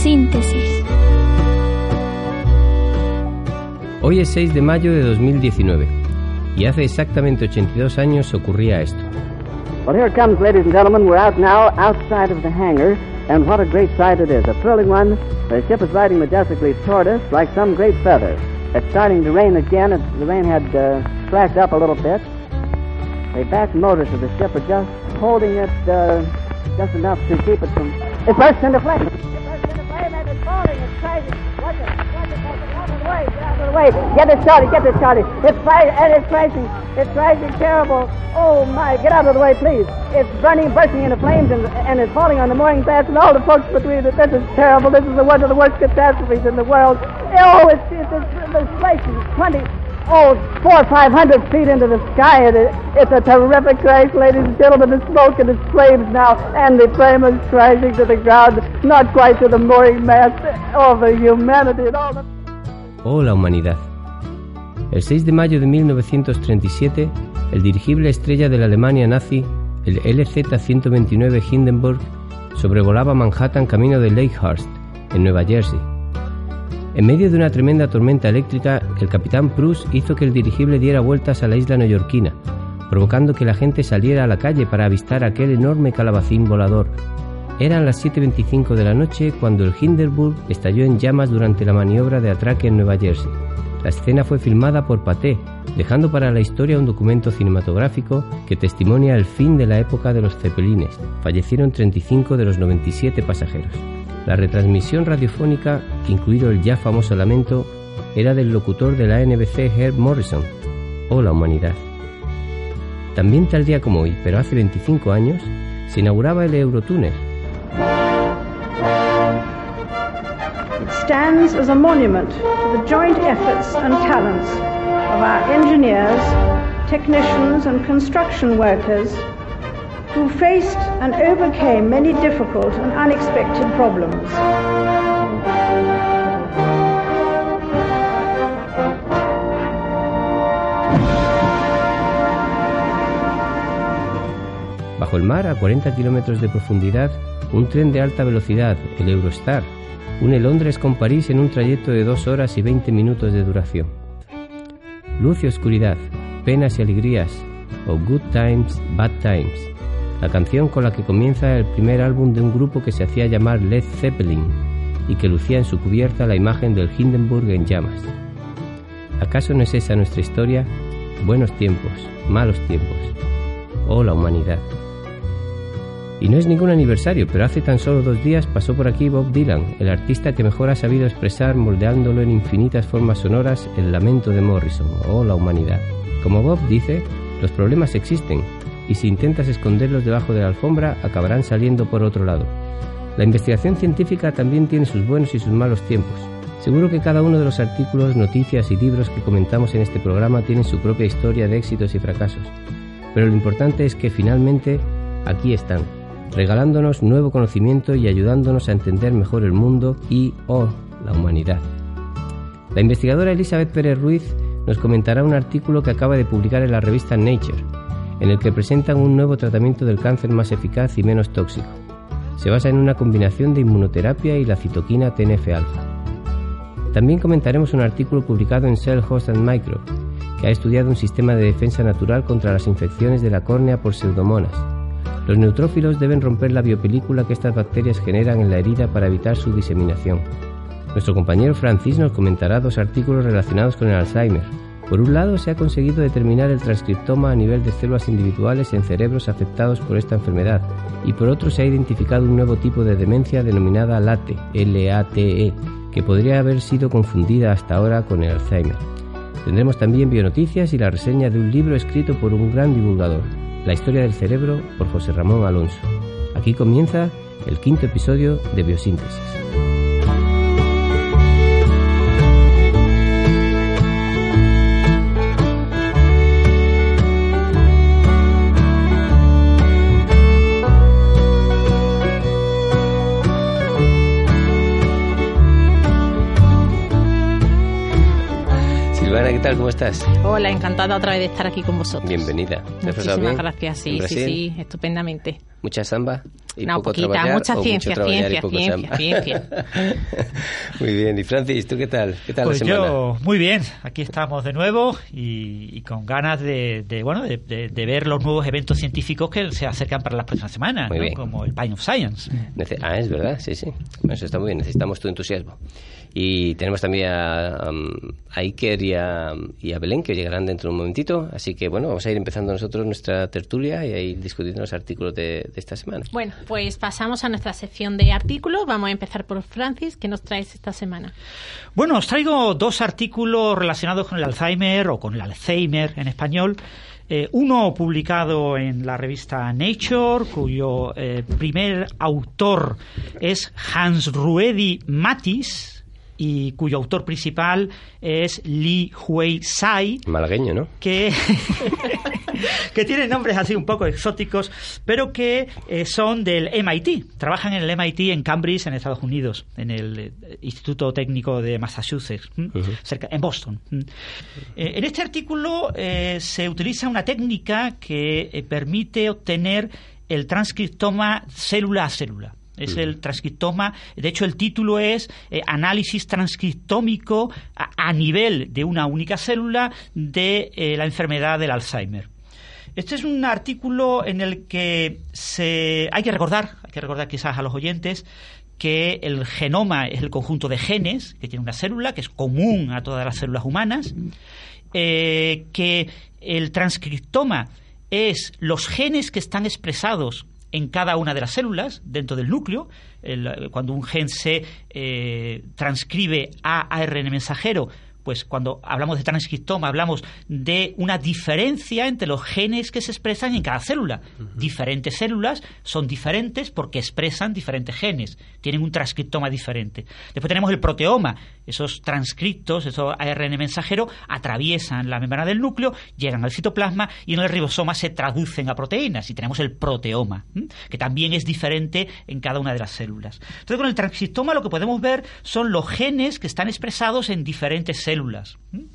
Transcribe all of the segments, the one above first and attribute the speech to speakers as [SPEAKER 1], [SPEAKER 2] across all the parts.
[SPEAKER 1] Biosíntesis.
[SPEAKER 2] Hoy es 6 de mayo de 2019 y hace exactamente 82 años ocurría esto.
[SPEAKER 3] Well, here it comes, ladies and gentlemen. We're out now outside of the hangar, and what a great sight it is. A thrilling one. The ship is riding majestically toward us like some great feather. It's starting to rain again. It's, the rain had uh, flashed up a little bit. The back motors of the ship are just holding it uh, just enough to keep it from... It burst into flame. Get it started. Get it started. It's fire and it's crashing. It's crashing terrible. Oh, my. Get out of the way, please. It's burning, bursting into flames and, and it's falling on the mooring mast and all the folks between it. This is terrible. This is one of the worst catastrophes in the world. Oh, it's, it's, it's, place is 20, oh, four or five hundred feet into the sky. It, it's a terrific crash, ladies and gentlemen. The smoke and the flames now, and the flame is crashing to the ground, not quite to the mooring mast. Oh, the humanity and all.
[SPEAKER 2] Oh, la humanidad. El 6 de mayo de 1937, el dirigible estrella de la Alemania nazi, el LZ-129 Hindenburg, sobrevolaba Manhattan camino de Lakehurst, en Nueva Jersey. En medio de una tremenda tormenta eléctrica, el capitán Prus hizo que el dirigible diera vueltas a la isla neoyorquina, provocando que la gente saliera a la calle para avistar aquel enorme calabacín volador. Eran las 7.25 de la noche cuando el Hindenburg estalló en llamas durante la maniobra de atraque en Nueva Jersey. La escena fue filmada por Pathé, dejando para la historia un documento cinematográfico que testimonia el fin de la época de los zeppelines. Fallecieron 35 de los 97 pasajeros. La retransmisión radiofónica, incluido el ya famoso lamento, era del locutor de la NBC Herb Morrison, o la humanidad. También tal día como hoy, pero hace 25 años, se inauguraba el Eurotúnel.
[SPEAKER 4] It stands as a monument to the joint efforts and talents of our engineers, technicians, and construction workers who faced and overcame many difficult and unexpected problems.
[SPEAKER 2] Bajo el mar, a 40 kilómetros de profundidad, un tren de alta velocidad, el Eurostar, une Londres con París en un trayecto de 2 horas y 20 minutos de duración. Luz y oscuridad, penas y alegrías, o Good Times, Bad Times, la canción con la que comienza el primer álbum de un grupo que se hacía llamar Led Zeppelin y que lucía en su cubierta la imagen del Hindenburg en llamas. ¿Acaso no es esa nuestra historia? Buenos tiempos, malos tiempos. Oh, la humanidad. Y no es ningún aniversario, pero hace tan solo dos días pasó por aquí Bob Dylan, el artista que mejor ha sabido expresar, moldeándolo en infinitas formas sonoras, el lamento de Morrison, oh la humanidad. Como Bob dice, los problemas existen, y si intentas esconderlos debajo de la alfombra, acabarán saliendo por otro lado. La investigación científica también tiene sus buenos y sus malos tiempos. Seguro que cada uno de los artículos, noticias y libros que comentamos en este programa tienen su propia historia de éxitos y fracasos. Pero lo importante es que finalmente aquí están, regalándonos nuevo conocimiento y ayudándonos a entender mejor el mundo y, oh, la humanidad. La investigadora Elizabeth Pérez Ruiz nos comentará un artículo que acaba de publicar en la revista Nature, en el que presentan un nuevo tratamiento del cáncer más eficaz y menos tóxico. Se basa en una combinación de inmunoterapia y la citoquina TNF-alfa. También comentaremos un artículo publicado en Cell Host and Micro, que ha estudiado un sistema de defensa natural contra las infecciones de la córnea por pseudomonas. Los neutrófilos deben romper la biopelícula que estas bacterias generan en la herida para evitar su diseminación. Nuestro compañero Francis nos comentará dos artículos relacionados con el Alzheimer. Por un lado, se ha conseguido determinar el transcriptoma a nivel de células individuales en cerebros afectados por esta enfermedad, y por otro se ha identificado un nuevo tipo de demencia denominada LATE, L-A-T-E, que podría haber sido confundida hasta ahora con el Alzheimer. Tendremos también bionoticias y la reseña de un libro escrito por un gran divulgador, La historia del cerebro por José Ramón Alonso. Aquí comienza el quinto episodio de Biosíntesis. Tal? ¿Cómo estás?
[SPEAKER 5] Hola, encantada otra vez de estar aquí con vosotros.
[SPEAKER 2] Bienvenida. ¿Te has pasado
[SPEAKER 5] Muchísimas
[SPEAKER 2] bien?
[SPEAKER 5] gracias,
[SPEAKER 2] ¿En
[SPEAKER 5] sí, sí, sí, estupendamente.
[SPEAKER 2] ¿Mucha samba? y
[SPEAKER 1] Una
[SPEAKER 2] poco
[SPEAKER 1] poquita, mucha ciencia,
[SPEAKER 2] mucho
[SPEAKER 1] ciencia,
[SPEAKER 2] y poco
[SPEAKER 1] ciencia.
[SPEAKER 2] Muy bien, y Francis, ¿tú qué tal? ¿Qué tal
[SPEAKER 5] Pues
[SPEAKER 2] la semana?
[SPEAKER 5] yo, muy bien, aquí estamos de nuevo y, y con ganas de, de, bueno, de, de- de ver los nuevos eventos científicos que se acercan para las próximas semanas,
[SPEAKER 2] Muy
[SPEAKER 5] ¿no?
[SPEAKER 2] bien.
[SPEAKER 5] como el Pine of Science.
[SPEAKER 2] Nece- Ah, es verdad, sí, sí. Eso está muy bien, necesitamos tu entusiasmo. Y tenemos también a, um, a Iker y a, y a Belén, que llegarán dentro de un momentito. Así que, bueno, vamos a ir empezando nosotros nuestra tertulia y a ir discutiendo los artículos de, de esta semana.
[SPEAKER 1] Bueno, pues pasamos a nuestra sección de artículos. Vamos a empezar por Francis. ¿Qué nos traes esta semana?
[SPEAKER 5] Bueno, os traigo dos artículos relacionados con el Alzheimer o con el Alzheimer en español. Eh, uno publicado en la revista Nature, cuyo eh, primer autor es Hans Ruedi Matis y cuyo autor principal es Li Hui Sai
[SPEAKER 2] Malagueño, ¿no?
[SPEAKER 5] que, que tienen nombres así un poco exóticos, pero que eh, son del MIT. Trabajan en el MIT en Cambridge, en Estados Unidos, en el eh, Instituto Técnico de Massachusetts, cerca, en Boston. Eh, en este artículo eh, se utiliza una técnica que permite obtener el transcriptoma célula a célula. Es el transcriptoma, de hecho el título es eh, Análisis transcriptómico a, a nivel de una única célula de eh, la enfermedad del Alzheimer. Este es un artículo en el que se hay que recordar, hay que recordar quizás a los oyentes que el genoma es el conjunto de genes que tiene una célula, que es común a todas las células humanas, eh, que el transcriptoma es los genes que están expresados en cada una de las células dentro del núcleo. Cuando un gen se eh, transcribe a ARN mensajero, pues cuando hablamos de transcriptoma hablamos de una diferencia entre los genes que se expresan en cada célula. Diferentes células son diferentes porque expresan diferentes genes, tienen un transcriptoma diferente. Después tenemos el proteoma, esos transcriptos, esos ARN mensajero atraviesan la membrana del núcleo, llegan al citoplasma y en el ribosoma se traducen a proteínas y tenemos el proteoma, ¿m? que también es diferente en cada una de las células. Entonces con el transcriptoma lo que podemos ver son los genes que están expresados en diferentes células. ¿M?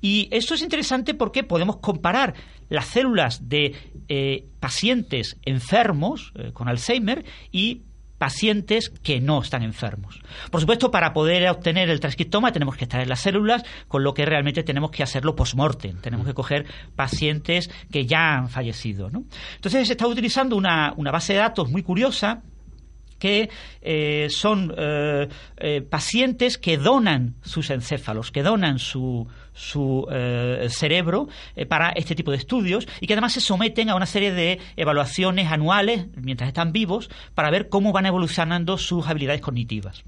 [SPEAKER 5] Y esto es interesante porque podemos comparar las células de eh, pacientes enfermos eh, con Alzheimer y pacientes que no están enfermos. Por supuesto, para poder obtener el transcriptoma tenemos que extraer las células, con lo que realmente tenemos que hacerlo post-mortem. Tenemos que coger pacientes que ya han fallecido. Entonces, se está utilizando una, una base de datos muy curiosa que eh, son eh, eh, pacientes que donan sus encéfalos, que donan su, su cerebro para este tipo de estudios y que además se someten a una serie de evaluaciones anuales mientras están vivos para ver cómo van evolucionando sus habilidades cognitivas.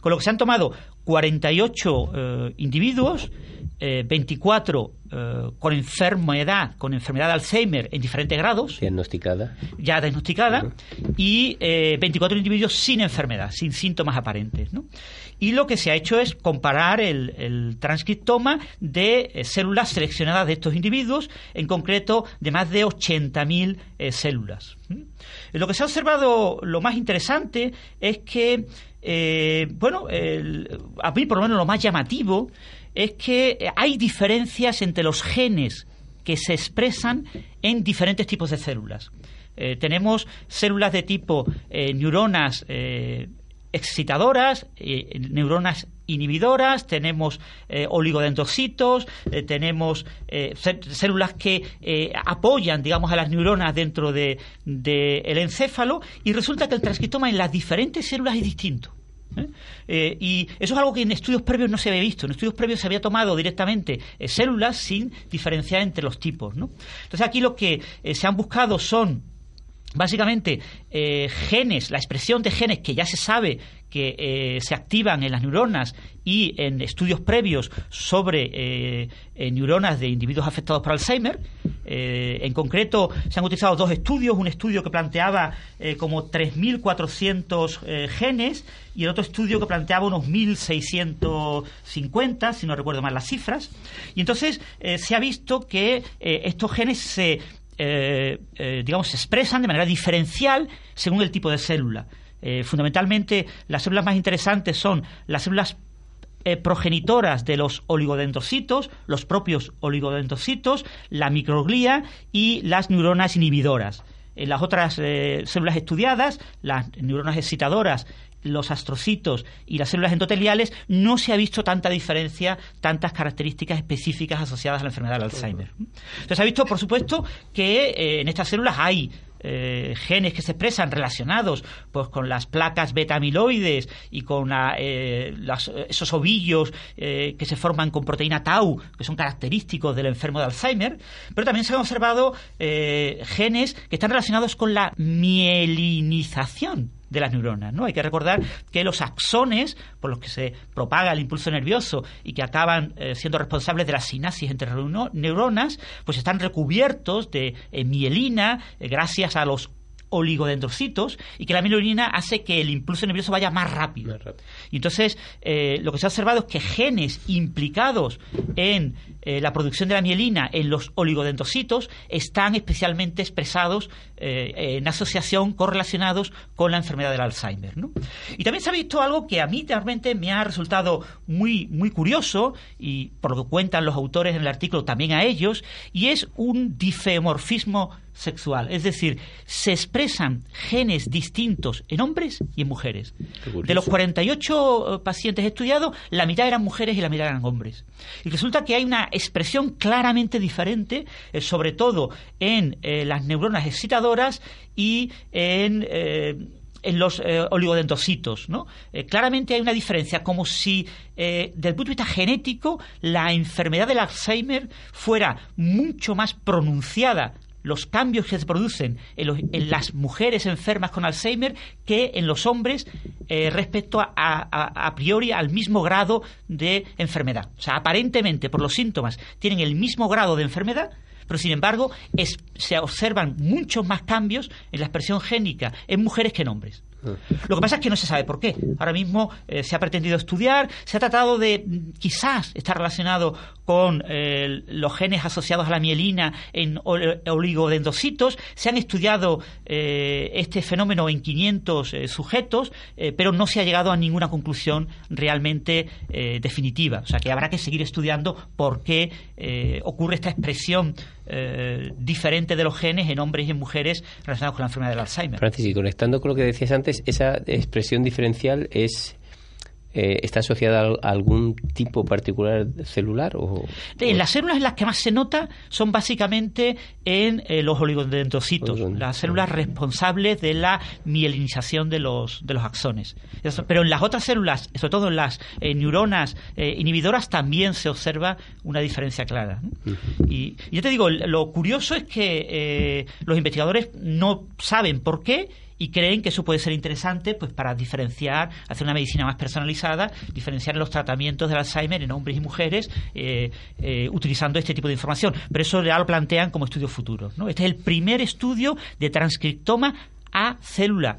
[SPEAKER 5] Con lo que se han tomado 48 eh, individuos, eh, 24 eh, con enfermedad, con enfermedad de Alzheimer en diferentes grados,
[SPEAKER 2] Diagnosticada.
[SPEAKER 5] ya diagnosticada y eh, 24 individuos sin enfermedad, sin síntomas aparentes. ¿no? Y lo que se ha hecho es comparar el, el transcriptoma de eh, células seleccionadas de estos individuos, en concreto de más de 80.000 eh, células. Lo que se ha observado, lo más interesante, es que, eh, bueno, el- a mí por lo menos lo más llamativo es que eh, hay diferencias entre los genes que se expresan en diferentes tipos de células. Eh, tenemos células de tipo eh, neuronas excitadoras, neuronas inhibidoras, tenemos oligodendrocitos, tenemos cé- células que apoyan, digamos, a las neuronas dentro del de, el encéfalo y resulta que el transcriptoma en las diferentes células es distinto. ¿Eh? Eh, y eso es algo que en estudios previos no se había visto. En estudios previos se había tomado directamente eh, células sin diferenciar entre los tipos. ¿no? Entonces aquí lo que se han buscado son básicamente eh, genes, la expresión de genes que ya se sabe que eh, se activan en las neuronas y en estudios previos sobre eh, neuronas de individuos afectados por Alzheimer. En concreto, se han utilizado dos estudios, un estudio que planteaba como 3.400 eh, genes y el otro estudio que planteaba unos 1.650, si no recuerdo mal las cifras. Y entonces se ha visto que estos genes se eh, eh, digamos, se expresan de manera diferencial según el tipo de célula. Eh, fundamentalmente, las células más interesantes son las células progenitoras de los oligodendrocitos, los propios oligodendrocitos, la microglía y las neuronas inhibidoras. en las otras células estudiadas, las neuronas excitadoras los astrocitos y las células endoteliales, no se ha visto tanta diferencia, tantas características específicas asociadas a la enfermedad del Alzheimer. Entonces, se ha visto, por supuesto, que eh, en estas células hay eh, genes que se expresan relacionados pues con las placas beta amiloides y con eh, esos ovillos que se forman con proteína tau que son característicos del enfermo de Alzheimer pero también se han observado genes que están relacionados con la mielinización de las neuronas. ¿no? Hay que recordar que los axones, por los que se propaga el impulso nervioso y que acaban eh, siendo responsables de la sinapsis entre neuronas, pues están recubiertos de eh, mielina eh, gracias a los oligodendrocitos y que la mielina hace que el impulso nervioso vaya más rápido. Y entonces eh, lo que se ha observado es que genes implicados en eh, la producción de la mielina en los oligodendrocitos están especialmente expresados eh, en asociación, correlacionados con la enfermedad del Alzheimer. Y también se ha visto algo que a mí realmente me ha resultado muy, muy curioso y por lo que cuentan los autores en el artículo también a ellos, y es un difeomorfismo sexual. Es decir, se expresan genes distintos en hombres y en mujeres. De los 48 eh, pacientes estudiados, la mitad eran mujeres y la mitad eran hombres. Y resulta que hay una expresión claramente diferente, eh, sobre todo en eh, las neuronas excitadoras y en en los oligodendrocitos. ¿no? claramente hay una diferencia, como si, desde el punto de vista genético, la enfermedad del Alzheimer fuera mucho más pronunciada los cambios que se producen en, las mujeres enfermas con Alzheimer que en los hombres eh, respecto a, a, priori al mismo grado de enfermedad. O sea, aparentemente por los síntomas tienen el mismo grado de enfermedad, pero sin embargo se observan muchos más cambios en la expresión génica en mujeres que en hombres. Lo que pasa es que no se sabe por qué. Ahora mismo eh, se ha pretendido estudiar, se ha tratado de quizás estar relacionado con eh, los genes asociados a la mielina en oligodendrocitos. Se han estudiado eh, este fenómeno en 500 sujetos, pero no se ha llegado a ninguna conclusión realmente definitiva. O sea que habrá que seguir estudiando por qué ocurre esta expresión diferente de los genes en hombres y en mujeres relacionados con la enfermedad del Alzheimer.
[SPEAKER 2] Francis, y conectando con lo que decías antes, esa expresión diferencial es eh, está asociada a algún tipo particular celular? O,
[SPEAKER 5] en las células en las que más se nota son básicamente en eh, los oligodendrocitos, las células responsables de la mielinización de los, de los axones. Pero en las otras células, sobre todo en las eh, neuronas inhibidoras, también se observa una diferencia clara. y, y, yo te digo, lo curioso es que los investigadores no saben por qué y creen que eso puede ser interesante pues para diferenciar, hacer una medicina más personalizada, diferenciar los tratamientos del Alzheimer en hombres y mujeres eh, eh, utilizando este tipo de información. Pero eso ya lo plantean como estudio futuro. ¿no? Este es el primer estudio de transcriptoma a célula.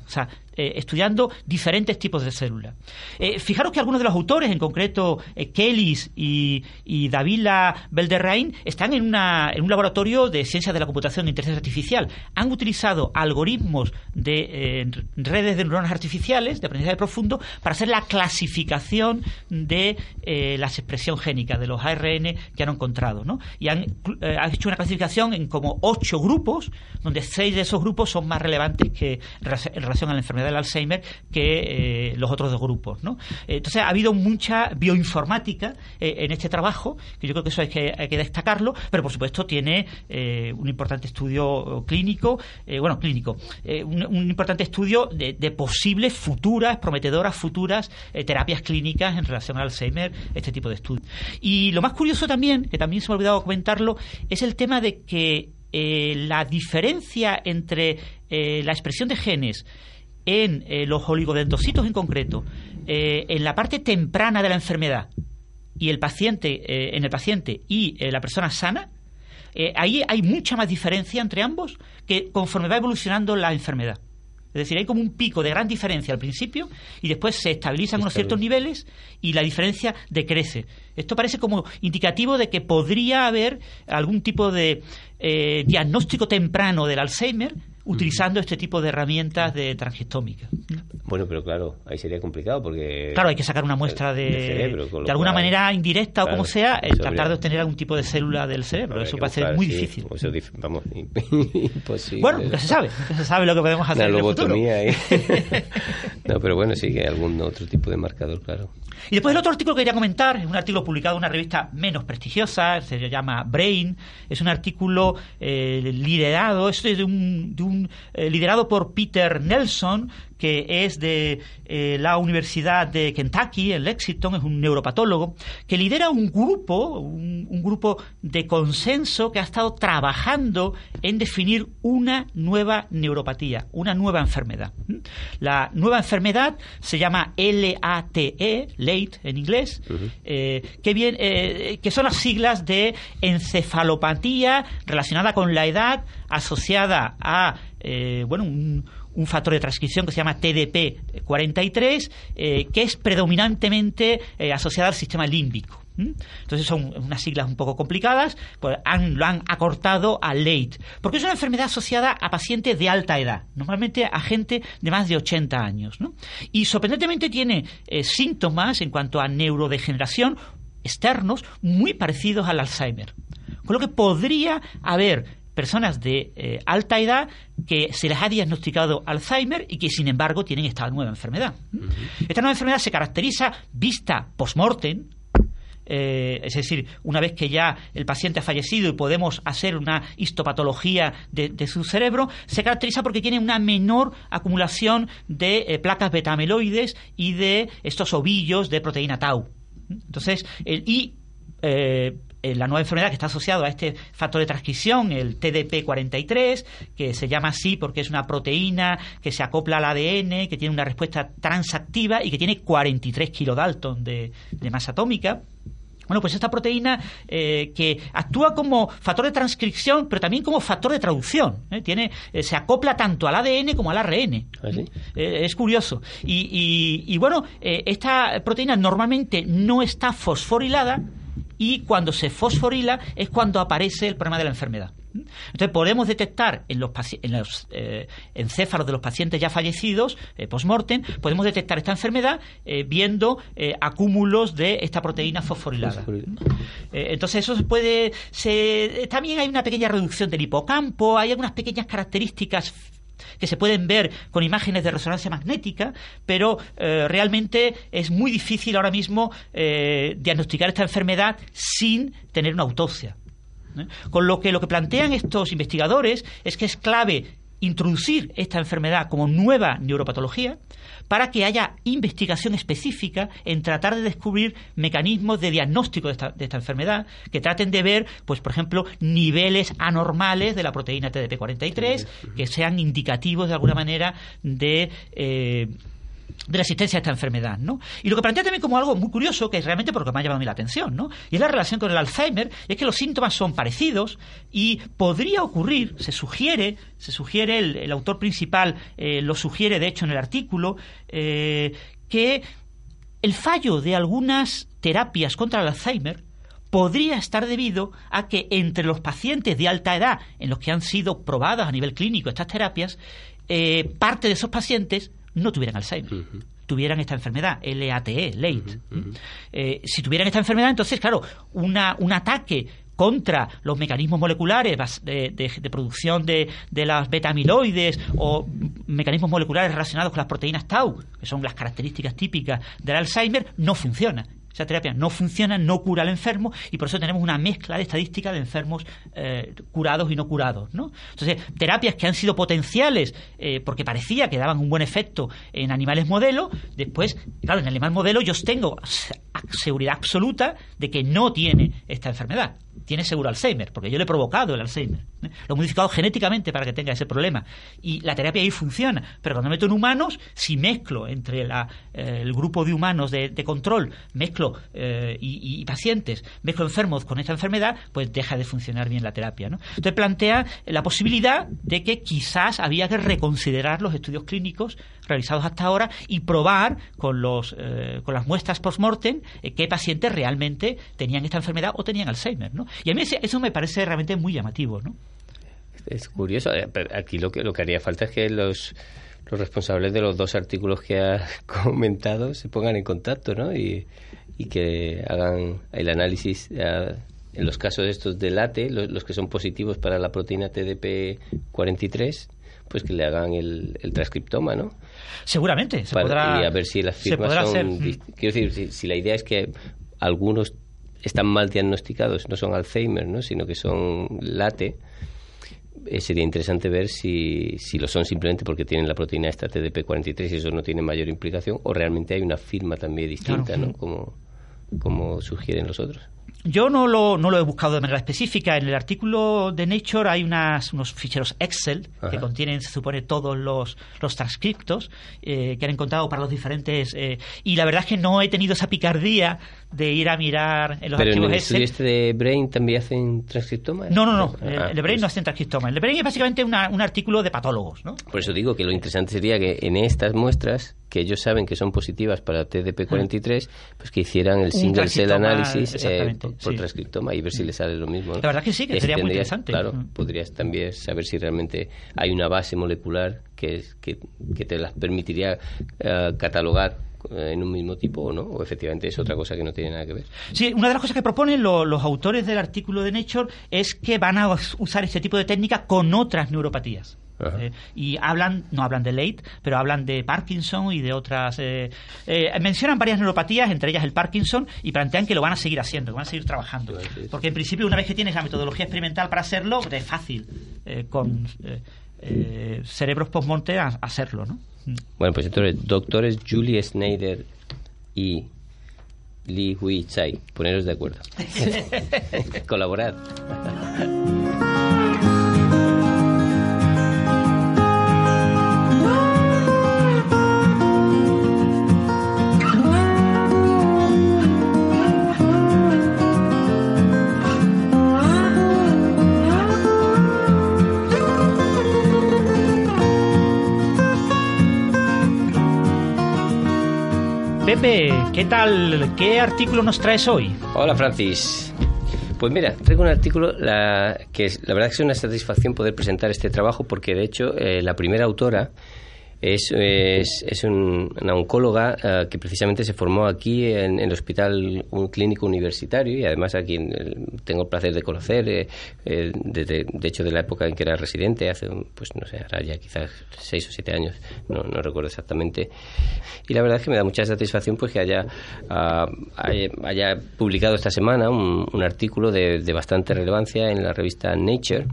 [SPEAKER 5] Eh, estudiando diferentes tipos de células. Eh, fijaros que algunos de los autores, en concreto eh, Kellis y, y, Davila Belderrain, están en, una, en un laboratorio de ciencias de la computación e inteligencia artificial. Han utilizado algoritmos de redes de neuronas artificiales, de aprendizaje profundo, para hacer la clasificación de la expresión génica de los ARN que han encontrado. ¿no? Y han, han, hecho una clasificación en como ocho grupos, donde seis de esos grupos son más relevantes que en relación a la enfermedad del Alzheimer que eh, los otros dos grupos. ¿no? Entonces ha habido mucha bioinformática eh, en este trabajo, que yo creo que eso hay que, hay que destacarlo, pero por supuesto tiene eh, un importante estudio clínico, bueno, clínico, un, importante estudio de, posibles futuras, prometedoras futuras terapias clínicas en relación al Alzheimer, este tipo de estudios. Y lo más curioso también, que también se me ha olvidado comentarlo, es el tema de que la diferencia entre la expresión de genes en eh, los oligodendrocitos en concreto, eh, en la parte temprana de la enfermedad y el paciente, eh, en el paciente y la persona sana, ahí hay mucha más diferencia entre ambos que conforme va evolucionando la enfermedad. Es decir, hay como un pico de gran diferencia al principio y después se estabilizan unos ciertos niveles y la diferencia decrece. Esto parece como indicativo de que podría haber algún tipo de diagnóstico temprano del Alzheimer utilizando este tipo de herramientas de transgestómica.
[SPEAKER 2] Bueno, pero claro, ahí sería complicado porque...
[SPEAKER 5] Claro, hay que sacar una muestra de...
[SPEAKER 2] de cerebro,
[SPEAKER 5] de alguna
[SPEAKER 2] cual-
[SPEAKER 5] manera indirecta o como sea, el
[SPEAKER 2] eso
[SPEAKER 5] tratar de obtener algún tipo de célula del cerebro. Eso va a ser muy
[SPEAKER 2] sí,
[SPEAKER 5] difícil.
[SPEAKER 2] eso vamos, imposible.
[SPEAKER 5] Bueno, nunca se sabe. Nunca se sabe lo que podemos hacer
[SPEAKER 2] Una
[SPEAKER 5] en el futuro.
[SPEAKER 2] lobotomía ahí. no, pero bueno, sí que hay algún otro tipo de marcador, claro.
[SPEAKER 5] Y después el otro artículo que quería comentar es un artículo publicado en una revista menos prestigiosa, se llama Brain. Es un artículo eh, liderado, es de un, de un, eh, liderado por Peter Nelson, que es de eh, la Universidad de Kentucky, en Lexington, es un neuropatólogo, que lidera un grupo, un, un grupo de consenso que ha estado trabajando en definir una nueva neuropatía, una nueva enfermedad. La nueva enfermedad se llama LATE, late en inglés, eh, que, bien, eh, que son las siglas de encefalopatía relacionada con la edad asociada a eh, bueno, un, un factor de transcripción que se llama TDP43, eh, que es predominantemente eh, asociada al sistema límbico. Entonces son unas siglas un poco complicadas, pues lo han acortado a late, porque es una enfermedad asociada a pacientes de alta edad, normalmente a gente de más de 80 años. Y sorprendentemente tiene eh, síntomas en cuanto a neurodegeneración externos muy parecidos al Alzheimer. Con lo que podría haber personas de eh, alta edad que se les ha diagnosticado Alzheimer y que sin embargo tienen esta nueva enfermedad. Esta nueva enfermedad se caracteriza vista post-mortem, eh, es decir, una vez que ya el paciente ha fallecido y podemos hacer una histopatología de, de su cerebro, se caracteriza porque tiene una menor acumulación de eh, placas beta-amiloides y de estos ovillos de proteína tau. Entonces, el, y eh, eh, la nueva enfermedad que está asociada a este factor de transcripción, el TDP43, que se llama así porque es una proteína que se acopla al ADN, que tiene una respuesta transactiva y que tiene 43 kilodalton de, de masa atómica. Bueno, pues esta proteína eh, que actúa como factor de transcripción, pero también como factor de traducción. ¿eh? Tiene, eh, se acopla tanto al ADN como al ARN.
[SPEAKER 2] ¿Ah, sí?
[SPEAKER 5] Es curioso. Y, y- y bueno, esta proteína normalmente no está fosforilada y cuando se fosforila es cuando aparece el problema de la enfermedad. Entonces podemos detectar en los, en los eh, encéfalos de los pacientes ya fallecidos, eh, post-mortem, podemos detectar esta enfermedad eh, viendo eh, acúmulos de esta proteína fosforilada. Entonces eso se puede... Se, también hay una pequeña reducción del hipocampo, hay algunas pequeñas características que se pueden ver con imágenes de resonancia magnética, pero eh, realmente es muy difícil ahora mismo eh, diagnosticar esta enfermedad sin tener una autopsia. ¿eh? Con lo que lo que plantean estos investigadores es que es clave introducir esta enfermedad como nueva neuropatología para que haya investigación específica en tratar de descubrir mecanismos de diagnóstico de esta, de esta enfermedad que traten de ver, pues por ejemplo, niveles anormales de la proteína TDP43 que sean indicativos de alguna manera de eh, de la existencia de esta enfermedad, ¿no? Y lo que plantea también como algo muy curioso, que es realmente por lo que me ha llamado a mí la atención, ¿no? Y es la relación con el Alzheimer, es que los síntomas son parecidos y podría ocurrir, se sugiere, se sugiere, el, el autor principal eh, lo sugiere de hecho en el artículo, eh, que el fallo de algunas terapias contra el Alzheimer podría estar debido a que entre los pacientes de alta edad en los que han sido probadas a nivel clínico estas terapias, eh, parte de esos pacientes no tuvieran Alzheimer. tuvieran esta enfermedad, LATE, late. Eh, si tuvieran esta enfermedad, entonces, claro, una, un ataque contra los mecanismos moleculares de, de- de producción de, de las beta-amiloides o mecanismos moleculares relacionados con las proteínas tau, que son las características típicas del Alzheimer, no funciona. Esa terapia no funciona, no cura al enfermo y por eso tenemos una mezcla de estadísticas de enfermos eh, curados y no curados. ¿no? Entonces, terapias que han sido potenciales eh, porque parecía que daban un buen efecto en animales modelo, después, claro, en animal modelo yo tengo se- seguridad absoluta de que no tiene esta enfermedad. Tiene seguro Alzheimer, porque yo le he provocado el Alzheimer. ¿eh? Lo he modificado genéticamente para que tenga ese problema. Y la terapia ahí funciona. Pero cuando meto en humanos, si mezclo entre la, eh, el grupo de humanos de, control, mezclo eh, y, pacientes, mezclo enfermos con esta enfermedad, pues deja de funcionar bien la terapia. Entonces plantea la posibilidad de que quizás había que reconsiderar los estudios clínicos realizados hasta ahora y probar con, los, eh, con las muestras post-mortem eh, qué pacientes realmente tenían esta enfermedad o tenían Alzheimer. ¿no? Y a mí eso me parece realmente muy llamativo. ¿no?
[SPEAKER 2] Es curioso. eh, Aquí lo que, lo que haría falta es que los los responsables de los dos artículos que ha comentado se pongan en contacto, ¿no? Y, y que hagan el análisis eh, en los casos estos de late, los, que son positivos para la proteína TDP43, pues que le hagan el, transcriptoma, ¿no?
[SPEAKER 5] Seguramente,
[SPEAKER 2] se podrá... Y a ver si las firmas son... Quiero decir, si, la idea es que algunos están mal diagnosticados, no son Alzheimer, ¿no? sino que son late, eh, sería interesante ver si, si lo son simplemente porque tienen la proteína esta TDP43 y eso no tiene mayor implicación, o realmente hay una firma también distinta, ¿no? Como, como sugieren los otros.
[SPEAKER 5] Yo no lo, no lo he buscado de manera específica. En el artículo de Nature hay unas, unos ficheros Excel que contienen, se supone, todos los, los transcriptos eh, que han encontrado para los diferentes. Eh, y la verdad es que no he tenido esa picardía de ir a mirar en los
[SPEAKER 2] Pero
[SPEAKER 5] archivos
[SPEAKER 2] en el
[SPEAKER 5] Excel.
[SPEAKER 2] este de Brain también hacen transcriptoma?
[SPEAKER 5] No, no, no. Ah, el de Brain no pues hacen transcriptoma. El de Brain es básicamente un artículo de patólogos, ¿no?
[SPEAKER 2] Por eso digo que lo interesante sería que en estas muestras que ellos saben que son positivas para TDP43, pues que hicieran el single cell análisis eh, por, transcriptoma y ver si le sale lo mismo.
[SPEAKER 5] La verdad que sí, que sería muy interesante.
[SPEAKER 2] Claro, podrías también saber si realmente hay una base molecular que, que, que te las permitiría eh, catalogar en un mismo tipo o no, o efectivamente es otra cosa que no tiene nada que ver.
[SPEAKER 5] Sí, una de las cosas que proponen los autores del artículo de Nature es que van a usar este tipo de técnica con otras neuropatías. Eh, y hablan, no hablan de Late, pero hablan de Parkinson y de otras. Eh, mencionan varias neuropatías, entre ellas el Parkinson, y plantean que lo van a seguir haciendo, que van a seguir trabajando. Porque en principio, una vez que tienes la metodología experimental para hacerlo, es fácil con cerebros post-monte hacerlo, ¿no?
[SPEAKER 2] Bueno, pues entonces, doctores Julie Snyder y Li Hui Chai, poneros de acuerdo. Colaborad.
[SPEAKER 5] ¿Qué tal? ¿Qué artículo nos traes hoy?
[SPEAKER 2] Hola, Francis. Pues mira, traigo un artículo la, que la verdad que es una satisfacción poder presentar este trabajo porque de hecho eh, la primera autora es, es, una oncóloga eh, que precisamente se formó aquí en, el Hospital un Clínico Universitario y además aquí tengo el placer de conocer, eh, eh, de hecho de la época en que era residente, hace, pues no sé, ahora ya quizás seis o siete años, no, no recuerdo exactamente. Y la verdad es que me da mucha satisfacción pues que haya, ah, haya, publicado esta semana un, un artículo de, de bastante relevancia en la revista Nature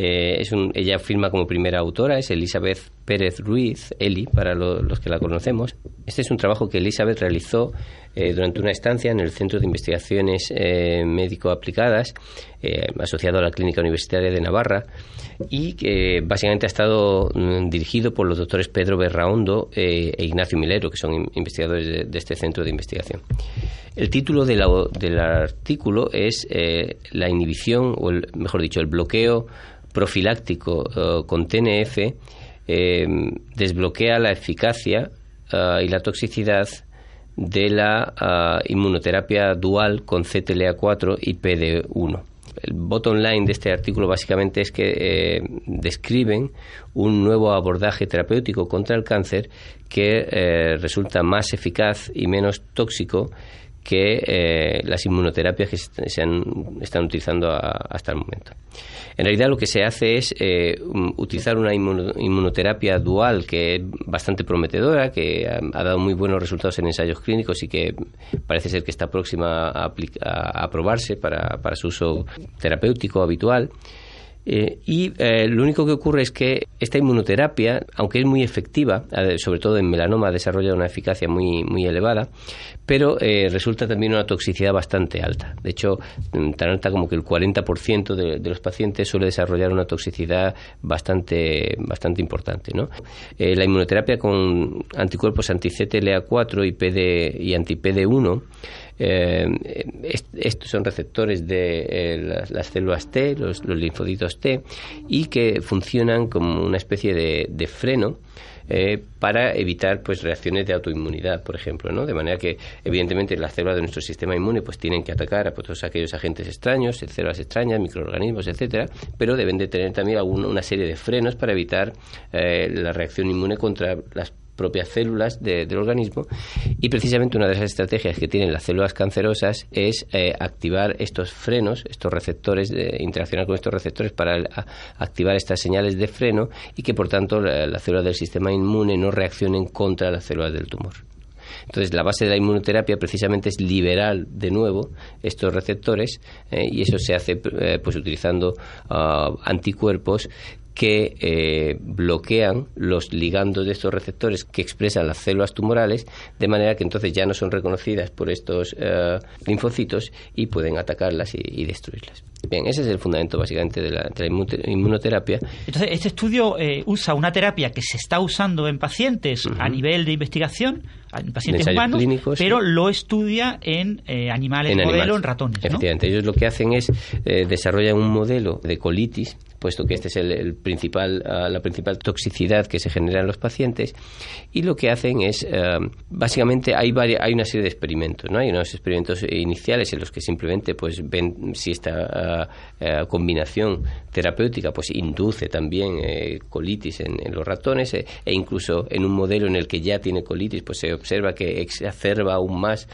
[SPEAKER 2] eh, es ella firma como primera autora, es Elizabeth Pérez Ruiz, Eli, para los que la conocemos. Este es un trabajo que Elizabeth realizó eh, durante una estancia en el Centro de Investigaciones eh, Médico-Aplicadas, asociado a la Clínica Universitaria de Navarra, y que básicamente ha estado mm, dirigido por los doctores Pedro Berraondo e Ignacio Milero, que son investigadores de, este centro de investigación. El título del artículo es La inhibición, o mejor dicho, el bloqueo profiláctico eh, con TNF eh, desbloquea la eficacia eh, y la toxicidad de la inmunoterapia dual con CTLA4 y PD1. El bottom line de este artículo básicamente es que describen un nuevo abordaje terapéutico contra el cáncer que resulta más eficaz y menos tóxico que eh, las inmunoterapias que se, están utilizando hasta el momento. En realidad lo que se hace es eh, utilizar una inmunoterapia dual que es bastante prometedora, que ha, dado muy buenos resultados en ensayos clínicos y que parece ser que está próxima a, a aprobarse para su uso terapéutico habitual. Eh, y eh, lo único que ocurre es que esta inmunoterapia, aunque es muy efectiva, sobre todo en melanoma, desarrolla una eficacia muy, muy elevada, pero eh, resulta también una toxicidad bastante alta. De hecho, mm, tan alta como que el 40% de, de, los pacientes suele desarrollar una toxicidad bastante, bastante importante. ¿no? la inmunoterapia con anticuerpos anti-CTLA4 y, y anti-PD1 estos son receptores de las, células T, los, linfocitos T, y que funcionan como una especie de freno eh, para evitar pues reacciones de autoinmunidad, por ejemplo, ¿no? De manera que, evidentemente, las células de nuestro sistema inmune pues tienen que atacar a pues, todos aquellos agentes extraños, células extrañas, microorganismos, etcétera, pero deben de tener también alguna, una serie de frenos para evitar eh, la reacción inmune contra las propias células del organismo y precisamente una de esas estrategias que tienen las células cancerosas es eh, activar estos frenos, estos receptores, de, interaccionar con estos receptores para activar estas señales de freno y que por tanto las células del sistema inmune no reaccionen contra las células del tumor. Entonces, la base de la inmunoterapia precisamente es liberar de nuevo estos receptores eh, y eso se hace eh, pues utilizando ah, anticuerpos que eh, bloquean los ligandos de estos receptores que expresan las células tumorales, de manera que entonces ya no son reconocidas por estos eh, linfocitos y pueden atacarlas y, destruirlas. Bien, ese es el fundamento básicamente de la, inmunoterapia.
[SPEAKER 5] Entonces, este estudio eh, usa una terapia que se está usando en pacientes a nivel de investigación, en pacientes humanos, pero lo estudia en animales, en modelo, en ratones.
[SPEAKER 2] Efectivamente, ellos lo que hacen es desarrollan un modelo de colitis puesto que este es el, principal, ah, la principal toxicidad que se genera en los pacientes. Y lo que hacen es, ah, básicamente, hay, hay una serie de experimentos, ¿no? Hay unos experimentos iniciales en los que simplemente pues ven si esta ah, combinación terapéutica pues induce también eh, colitis en, los ratones eh, e incluso en un modelo en el que ya tiene colitis pues se observa que exacerba aún más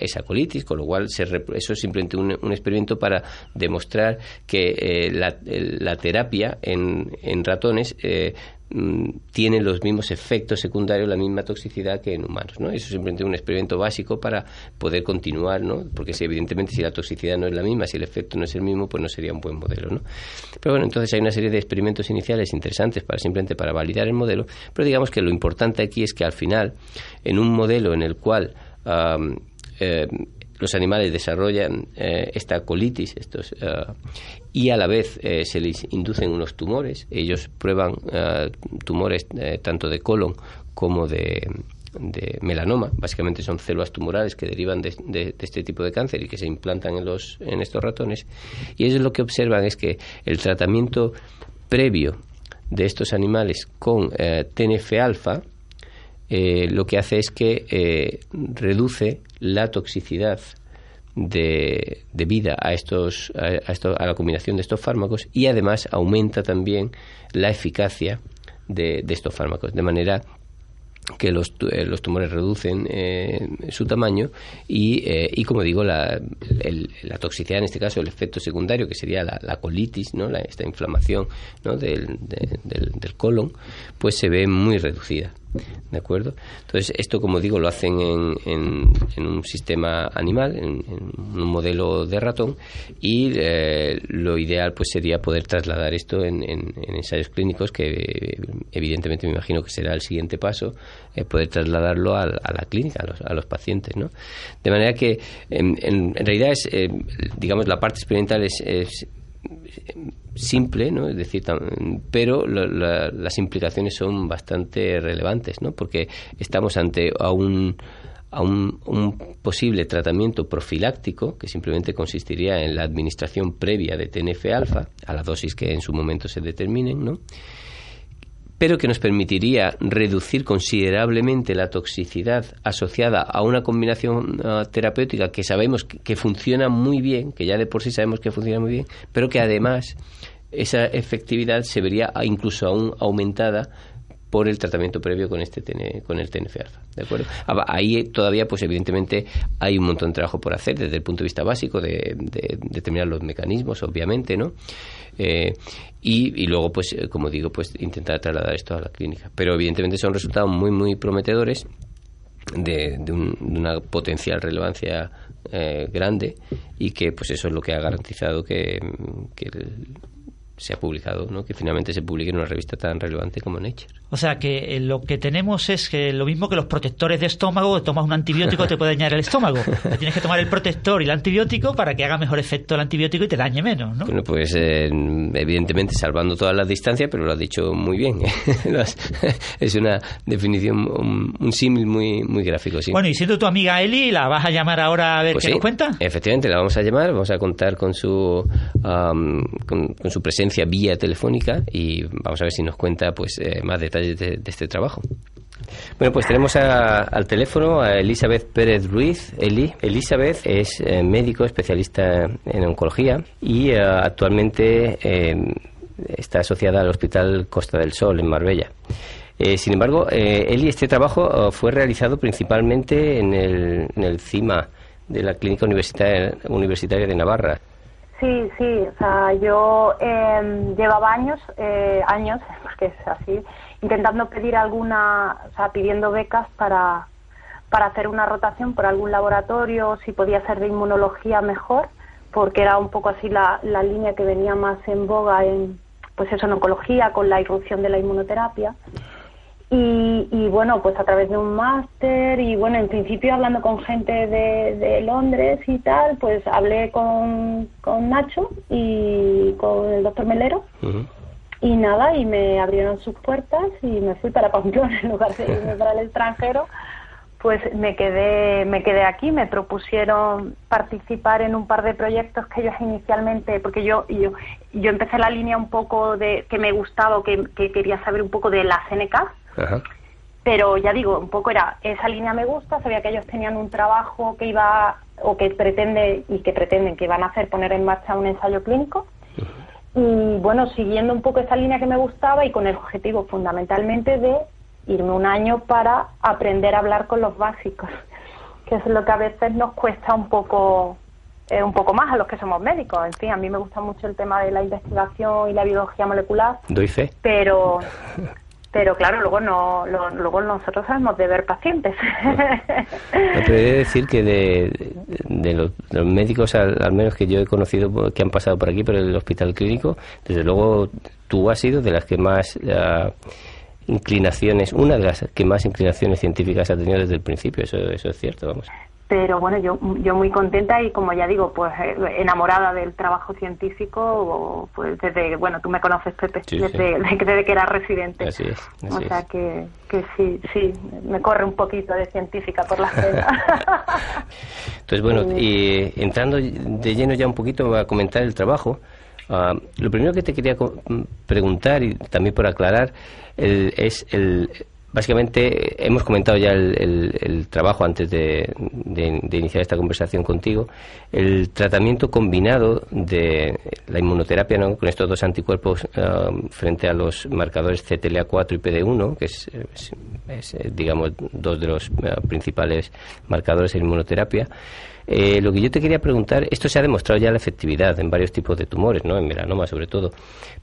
[SPEAKER 2] esa colitis, con lo cual se eso es simplemente un, experimento para demostrar que eh, la, la terapia en, en ratones eh, mm, tiene los mismos efectos secundarios, la misma toxicidad que en humanos, ¿no? Eso es simplemente un experimento básico para poder continuar, ¿no? Porque si evidentemente si la toxicidad no es la misma, si el efecto no es el mismo, pues no sería un buen modelo, ¿no? Pero bueno, entonces hay una serie de experimentos iniciales interesantes para simplemente para validar el modelo, pero digamos que lo importante aquí es que al final, en un modelo en el cual eh, los animales desarrollan eh, esta colitis estos, eh, y a la vez eh, se les inducen unos tumores. Ellos prueban tumores tanto de colon como de, melanoma. Básicamente son células tumorales que derivan de, este tipo de cáncer y que se implantan en, los, en estos ratones. Y ellos lo que observan es que el tratamiento previo de estos animales con TNF-alfa lo que hace es que reduce la toxicidad de, vida a, estos, a, la combinación de estos fármacos y además aumenta también la eficacia de, de estos fármacos, de manera que los, eh, los tumores reducen eh, su tamaño y, eh, y como digo, la, la, toxicidad, en este caso, el efecto secundario, que sería la, colitis, ¿no? esta inflamación ¿no? del, del, colon, pues se ve muy reducida. ¿De acuerdo? Entonces, esto, como digo, lo hacen en, en, un sistema animal, en, un modelo de ratón, y lo ideal pues sería poder trasladar esto en, ensayos clínicos, que evidentemente me imagino que será el siguiente paso, eh, poder trasladarlo a, la clínica, a los, a los, pacientes, ¿no? De manera que, en, realidad, es, eh, digamos, la parte experimental es, simple, ¿no? Es decir, pero las implicaciones son bastante relevantes, ¿no? Porque estamos ante a un a un, un, posible tratamiento profiláctico que simplemente consistiría en la administración previa de TNF-alfa a la dosis que en su momento se determinen, ¿no? Pero que nos permitiría reducir considerablemente la toxicidad asociada a una combinación ah, terapéutica que sabemos que, funciona muy bien, que ya de por sí sabemos que funciona muy bien, pero que además esa efectividad se vería incluso aún aumentada por el tratamiento previo con este con el TNF alfa, ¿de acuerdo? Ah, ahí todavía, pues evidentemente hay un montón de trabajo por hacer desde el punto de vista básico de, de determinar los mecanismos, obviamente, ¿no? Eh, y, luego, pues, eh, como digo, pues intentar trasladar esto a la clínica. Pero evidentemente son resultados muy, muy prometedores de, una potencial relevancia eh, grande y que, pues, eso es lo que ha garantizado que, se ha publicado, ¿no? que finalmente se publique en una revista tan relevante como Nature.
[SPEAKER 5] O sea que eh, lo que tenemos es que lo mismo que los protectores de estómago, tomas un antibiótico te puede dañar el estómago. tienes que tomar el protector y el antibiótico para que haga mejor efecto el antibiótico y te dañe menos, ¿no?
[SPEAKER 2] Bueno, pues eh, evidentemente salvando todas las distancias, pero lo has dicho muy bien. es una definición, un, símil muy, muy gráfico. Sí.
[SPEAKER 5] Bueno, y siendo tu amiga Eli, ¿la vas a llamar ahora a ver
[SPEAKER 2] pues
[SPEAKER 5] qué nos cuenta?
[SPEAKER 2] Efectivamente, la vamos a llamar, vamos a contar con su, con, su presencia vía telefónica y vamos a ver si nos cuenta pues eh, más detalles de, este trabajo. Bueno, pues tenemos al teléfono a Elizabeth Pérez Ruiz. Eli. Elizabeth es eh, médico especialista en oncología y eh, actualmente está asociada al Hospital Costa del Sol en Marbella. sin embargo, Eli, este trabajo fue realizado principalmente en el, en el CIMA de la Clínica Universitaria, Universitaria de Navarra.
[SPEAKER 6] Sí, sí, o sea, yo eh, llevaba años, eh, años, porque es así, intentando pedir alguna, o sea, pidiendo becas para, para hacer una rotación por algún laboratorio, si podía ser de inmunología mejor, porque era un poco así la, la línea que venía más en boga en, pues eso, en oncología, con la irrupción de la inmunoterapia. Y, bueno, pues a través de un máster y bueno, en principio hablando con gente de, Londres y tal, pues hablé con, con, Nacho y con el doctor Melero. Y nada, y me abrieron sus puertas y me fui para Pamplona en lugar de irme para el extranjero. Pues me quedé, me quedé aquí, me propusieron participar en un par de proyectos que ellos inicialmente, porque yo, yo, yo empecé la línea un poco de que me gustaba, que, que quería saber un poco de la CNK, pero ya digo, un poco era, esa línea me gusta, sabía que ellos tenían un trabajo que iba, o que pretende, y que pretenden que van a hacer, poner en marcha un ensayo clínico. Y bueno, siguiendo un poco esa línea que me gustaba y con el objetivo fundamentalmente de irme un año para aprender a hablar con los básicos, que es lo que a veces nos cuesta un poco eh, un poco más a los que somos médicos. En fin, a mí me gusta mucho el tema de la investigación y la biología molecular.
[SPEAKER 2] Doy fe.
[SPEAKER 6] Pero pero claro, luego no, luego nosotros sabemos de ver pacientes.
[SPEAKER 2] No, pero he de decir que de, los, médicos, al, menos que yo he conocido que han pasado por aquí, por el hospital clínico, desde luego tú has sido de las que más uh, inclinaciones, una de las que más inclinaciones científicas ha tenido desde el principio, eso, eso es cierto, vamos
[SPEAKER 6] pero bueno, yo, yo muy contenta y como ya digo, pues eh, enamorada del trabajo científico, pues desde, bueno, tú me conoces, Pepe, desde, desde, que era residente.
[SPEAKER 2] Así es.
[SPEAKER 6] o sea que, que sí, sí, me corre un poquito de científica por la escena.
[SPEAKER 2] Entonces, bueno, y entrando de lleno ya un poquito a comentar el trabajo, ah, lo primero que te quería preguntar y también por aclarar es el Básicamente, hemos comentado ya el, trabajo antes de, iniciar esta conversación contigo, el tratamiento combinado de la inmunoterapia con estos dos anticuerpos ah, frente a los marcadores CTLA4 y PD1, que es, eh, digamos, dos de los ah, principales marcadores en inmunoterapia. Eh, lo que yo te quería preguntar, esto se ha demostrado ya la efectividad en varios tipos de tumores, ¿no? en melanoma sobre todo,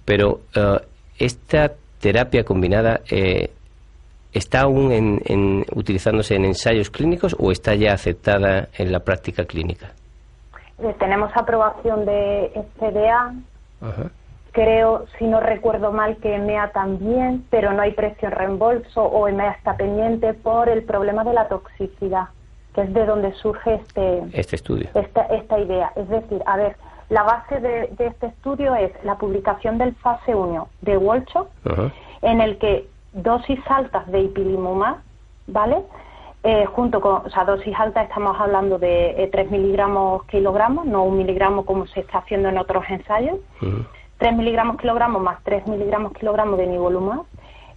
[SPEAKER 2] pero ah, esta terapia combinada eh, ¿Está aún en, utilizándose en ensayos clínicos o está ya aceptada en la práctica clínica?
[SPEAKER 6] Eh, tenemos aprobación de FDA. Creo, si no recuerdo mal, que EMEA también, pero no hay precio en reembolso o EMEA está pendiente por el problema de la toxicidad, que es de donde surge este,
[SPEAKER 2] este estudio.
[SPEAKER 6] Esta, esta idea. Es decir, a ver, la base de, este estudio es la publicación del fase 1 de Wolcho, en el que dosis altas de ipilimumab, ¿vale? Eh, junto con, o sea, dosis altas estamos hablando de 3 eh, miligramos kilogramos, no un miligramo como se está haciendo en otros ensayos. 3 miligramos kilogramos más 3 miligramos kilogramos de nivolumab.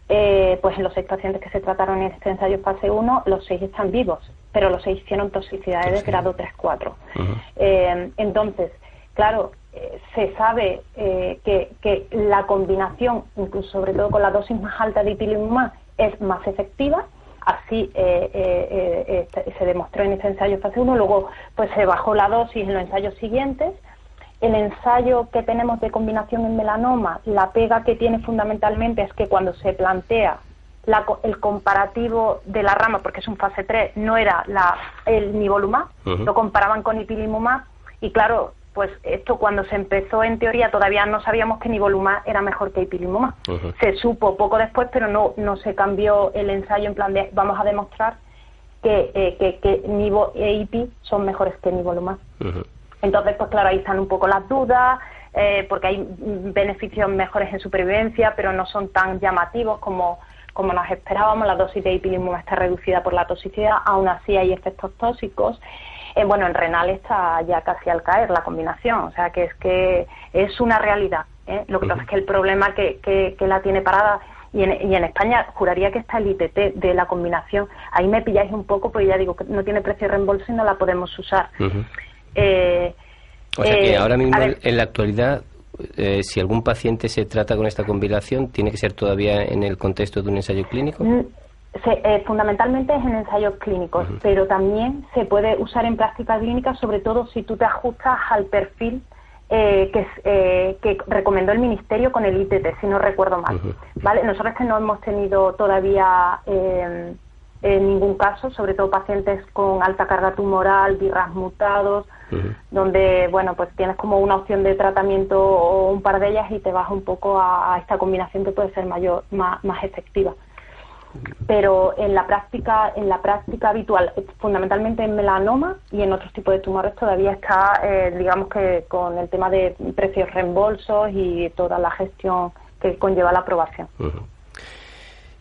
[SPEAKER 6] Eh, pues en los seis pacientes que se trataron en este ensayo fase 1, los seis están vivos, pero los seis hicieron toxicidades de grado 3-4. entonces, claro, se sabe eh, que, la combinación, incluso sobre todo con la dosis más alta de ipilimumab, es más efectiva. Así eh, eh, se demostró en este ensayo fase 1. Luego, pues se bajó la dosis en los ensayos siguientes. El ensayo que tenemos de combinación en melanoma, la pega que tiene fundamentalmente es que cuando se plantea el comparativo de la rama, porque es un fase 3, no era la, el nivolumab, lo comparaban con ipilimumab y claro, pues esto cuando se empezó en teoría todavía no sabíamos que nivolumab era mejor que ipilimumab. Se supo poco después, pero no, no se cambió el ensayo en plan de vamos a demostrar que, eh, que, que Nivo e IPI son mejores que nivolumab. Entonces, pues claro, ahí están un poco las dudas, eh, porque hay beneficios mejores en supervivencia, pero no son tan llamativos como, como nos esperábamos. La dosis de ipilimumab está reducida por la toxicidad, aún así hay efectos tóxicos. Eh, bueno, en renal está ya casi al caer la combinación, o sea que es que es una realidad. ¿eh? Lo que pasa es que el problema que, que, la tiene parada y en, y en, España juraría que está el ITT de la combinación. Ahí me pilláis un poco, porque ya digo que no tiene precio de reembolso y no la podemos usar.
[SPEAKER 2] eh, o sea que ahora mismo en la actualidad eh, si algún paciente se trata con esta combinación, ¿tiene que ser todavía en el contexto de un ensayo clínico? Mm,
[SPEAKER 6] eh, fundamentalmente es en ensayos clínicos, pero también se puede usar en práctica clínica, sobre todo si tú te ajustas al perfil eh, que, eh, que, recomendó el Ministerio con el ITT, si no recuerdo mal. ¿vale? Nosotros que no hemos tenido todavía en ningún caso, sobre todo pacientes con alta carga tumoral, virras mutados, donde bueno pues tienes como una opción de tratamiento o un par de ellas y te vas un poco a, esta combinación que puede ser mayor, más, más efectiva pero en la práctica en la práctica habitual fundamentalmente en melanoma y en otros tipos de tumores todavía está eh, digamos que con el tema de precios reembolsos y toda la gestión que conlleva la aprobación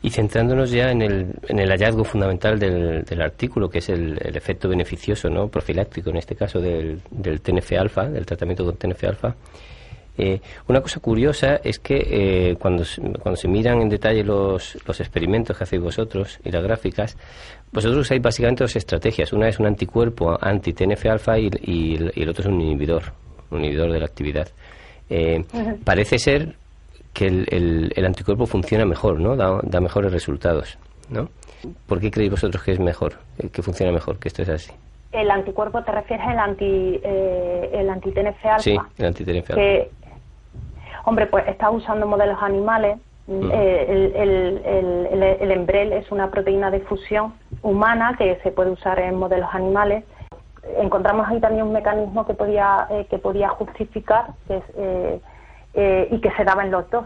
[SPEAKER 2] y centrándonos ya en el, en el hallazgo fundamental del, artículo, que es el, efecto beneficioso, ¿no? profiláctico en este caso del, del TNF-alfa, del tratamiento con TNF-alfa, eh, una cosa curiosa es que eh, cuando, cuando se miran en detalle los, los experimentos que hacéis vosotros y las gráficas, vosotros usáis básicamente dos estrategias. Una es un anticuerpo anti-TNF-alfa y, y, el otro es un inhibidor, un inhibidor de la actividad. Eh, parece ser que el, el, anticuerpo funciona mejor, ¿no? Da, da, mejores resultados, ¿no? ¿Por qué creéis vosotros que es mejor, que funciona mejor, que esto es así?
[SPEAKER 6] El anticuerpo te refieres al anti, eh, el anti-TNF alfa.
[SPEAKER 2] Sí, el anti-TNF alfa.
[SPEAKER 6] Hombre, pues está usando modelos animales. Mm. Eh, el, el, el, el, Embrel es una proteína de fusión humana que se puede usar en modelos animales. Encontramos ahí también un mecanismo que podía, eh, que podía justificar que es, eh, eh, y que se daba en los dos.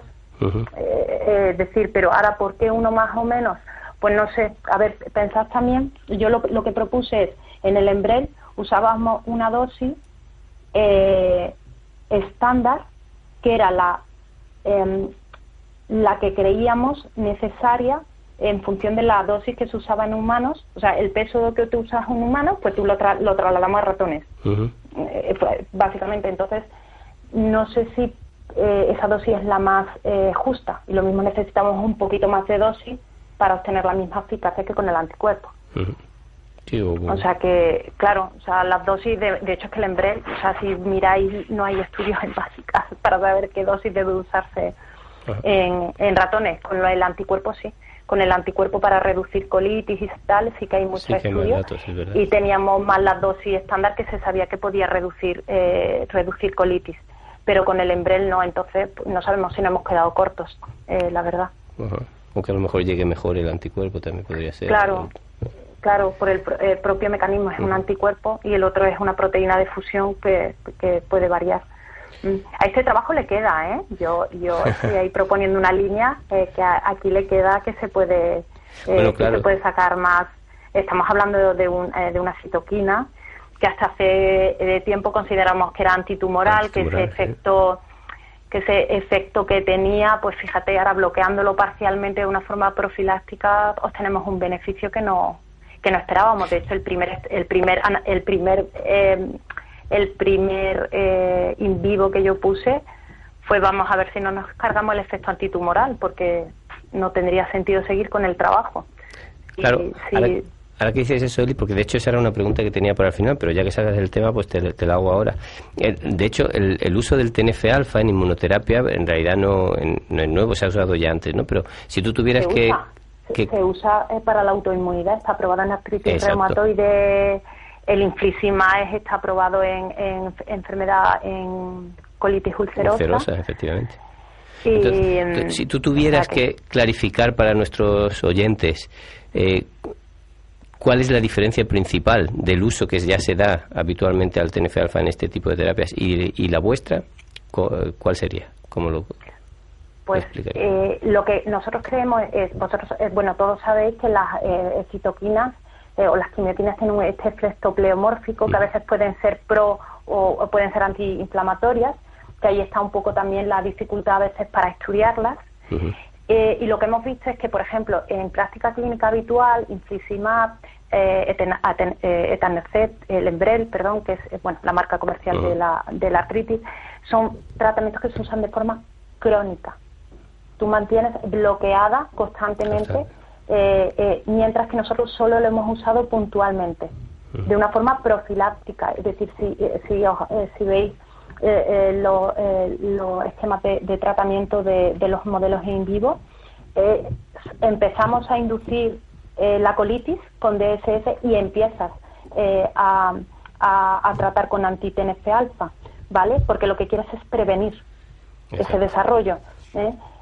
[SPEAKER 6] Es decir, pero ahora, ¿por qué uno más o menos? Pues no sé, a ver, pensad también, yo lo, lo que propuse es, en el Embrel usábamos una dosis eh, estándar, que era la, em, la que creíamos necesaria en función de la dosis que se usaba en humanos, o sea, el peso que tú usas en humanos, pues tú lo, lo trasladamos a ratones. básicamente, entonces, no sé si eh, esa dosis es la más eh, justa y lo mismo necesitamos un poquito más de dosis para obtener la misma eficacia que con el anticuerpo. O, sea que, claro, o sea, las dosis, de, de hecho es que el Embrel, o sea, si miráis, no hay estudios en básicas para saber qué dosis debe usarse en, en, ratones. Con el anticuerpo sí. Con el anticuerpo para reducir colitis y tal, sí que hay muchos estudios. y teníamos más la dosis estándar que se sabía que podía reducir, eh, reducir colitis pero con el Embrel no, entonces pues, no sabemos si nos hemos quedado cortos, eh, la verdad.
[SPEAKER 2] Aunque a lo mejor llegue mejor el anticuerpo también podría ser.
[SPEAKER 6] Claro, claro, por el, propio mecanismo es un anticuerpo y el otro es una proteína de fusión que, que puede variar. Mm. A este trabajo le queda, ¿eh? Yo, yo estoy ahí proponiendo una línea eh, que aquí le queda que se puede, eh, que se puede sacar más. Estamos hablando de, un, de una citoquina que hasta hace eh, tiempo consideramos que era antitumoral, que ese efecto que ese efecto que tenía, pues fíjate, ahora bloqueándolo parcialmente de una forma profiláctica obtenemos un beneficio que no que no esperábamos. De hecho, el primer el primer el primer eh, el primer eh, in vivo que yo puse fue vamos a ver si no nos cargamos el efecto antitumoral, porque no tendría sentido seguir con el trabajo.
[SPEAKER 2] Claro, Ahora que dices eso, Eli, porque de hecho esa era una pregunta que tenía para el final, pero ya que sacas el tema, pues te, la hago ahora. de hecho, el, uso del TNF-alfa en inmunoterapia en realidad no, es nuevo, se ha usado ya antes, ¿no? Pero si tú tuvieras que,
[SPEAKER 6] Se usa eh, para la autoinmunidad, está aprobada en artritis reumatoide, el infliximab está aprobado en, enfermedad, en colitis ulcerosa.
[SPEAKER 2] Ulcerosa, efectivamente. si tú tuvieras que... clarificar para nuestros oyentes eh, ¿Cuál es la diferencia principal del uso que ya se da habitualmente al TNF-alfa en este tipo de terapias y, la vuestra? ¿Cuál sería? ¿Cómo lo,
[SPEAKER 6] pues eh, lo que nosotros creemos es, vosotros, eh, bueno, todos sabéis que las eh, citoquinas eh, o las quimiotinas tienen este efecto pleomórfico que a veces pueden ser pro o, pueden ser antiinflamatorias, que ahí está un poco también la dificultad a veces para estudiarlas. Eh, y lo que hemos visto es que, por ejemplo, en práctica clínica habitual, infliximab, eh, eh etanercept, el Embrel, perdón, que es bueno, la marca comercial de, la, de la artritis, son tratamientos que se usan de forma crónica. Tú mantienes bloqueada constantemente, eh, mientras que nosotros solo lo hemos usado puntualmente, de una forma profiláctica. Es decir, si, si, si veis eh, eh, eh, los esquemas de, tratamiento de, los modelos in vivo, empezamos a inducir la colitis con DSS y empiezas a, tratar con anti-TNF alfa, ¿vale? Porque lo que quieres es prevenir ese desarrollo.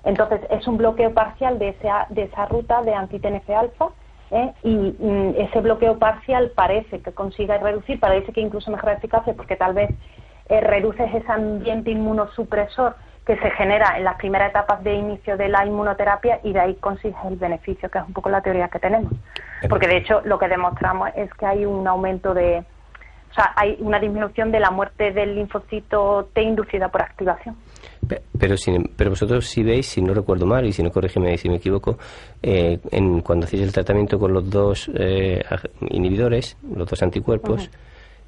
[SPEAKER 6] Entonces, es un bloqueo parcial de esa, de esa ruta de anti-TNF alfa. y mm, ese bloqueo parcial parece que consiga reducir, parece que incluso mejora eficacia porque tal vez eh, reduces ese ambiente inmunosupresor que se genera en las primeras etapas de inicio de la inmunoterapia y de ahí consigues el beneficio, que es un poco la teoría que tenemos. Porque de hecho lo que demostramos es que hay un aumento de, o sea, hay una disminución de la muerte del linfocito T inducida por activación.
[SPEAKER 2] Pero, pero vosotros si veis, si no recuerdo mal, y si no corrígeme si me equivoco, eh, en, cuando hacéis el tratamiento con los dos eh, inhibidores, los dos anticuerpos,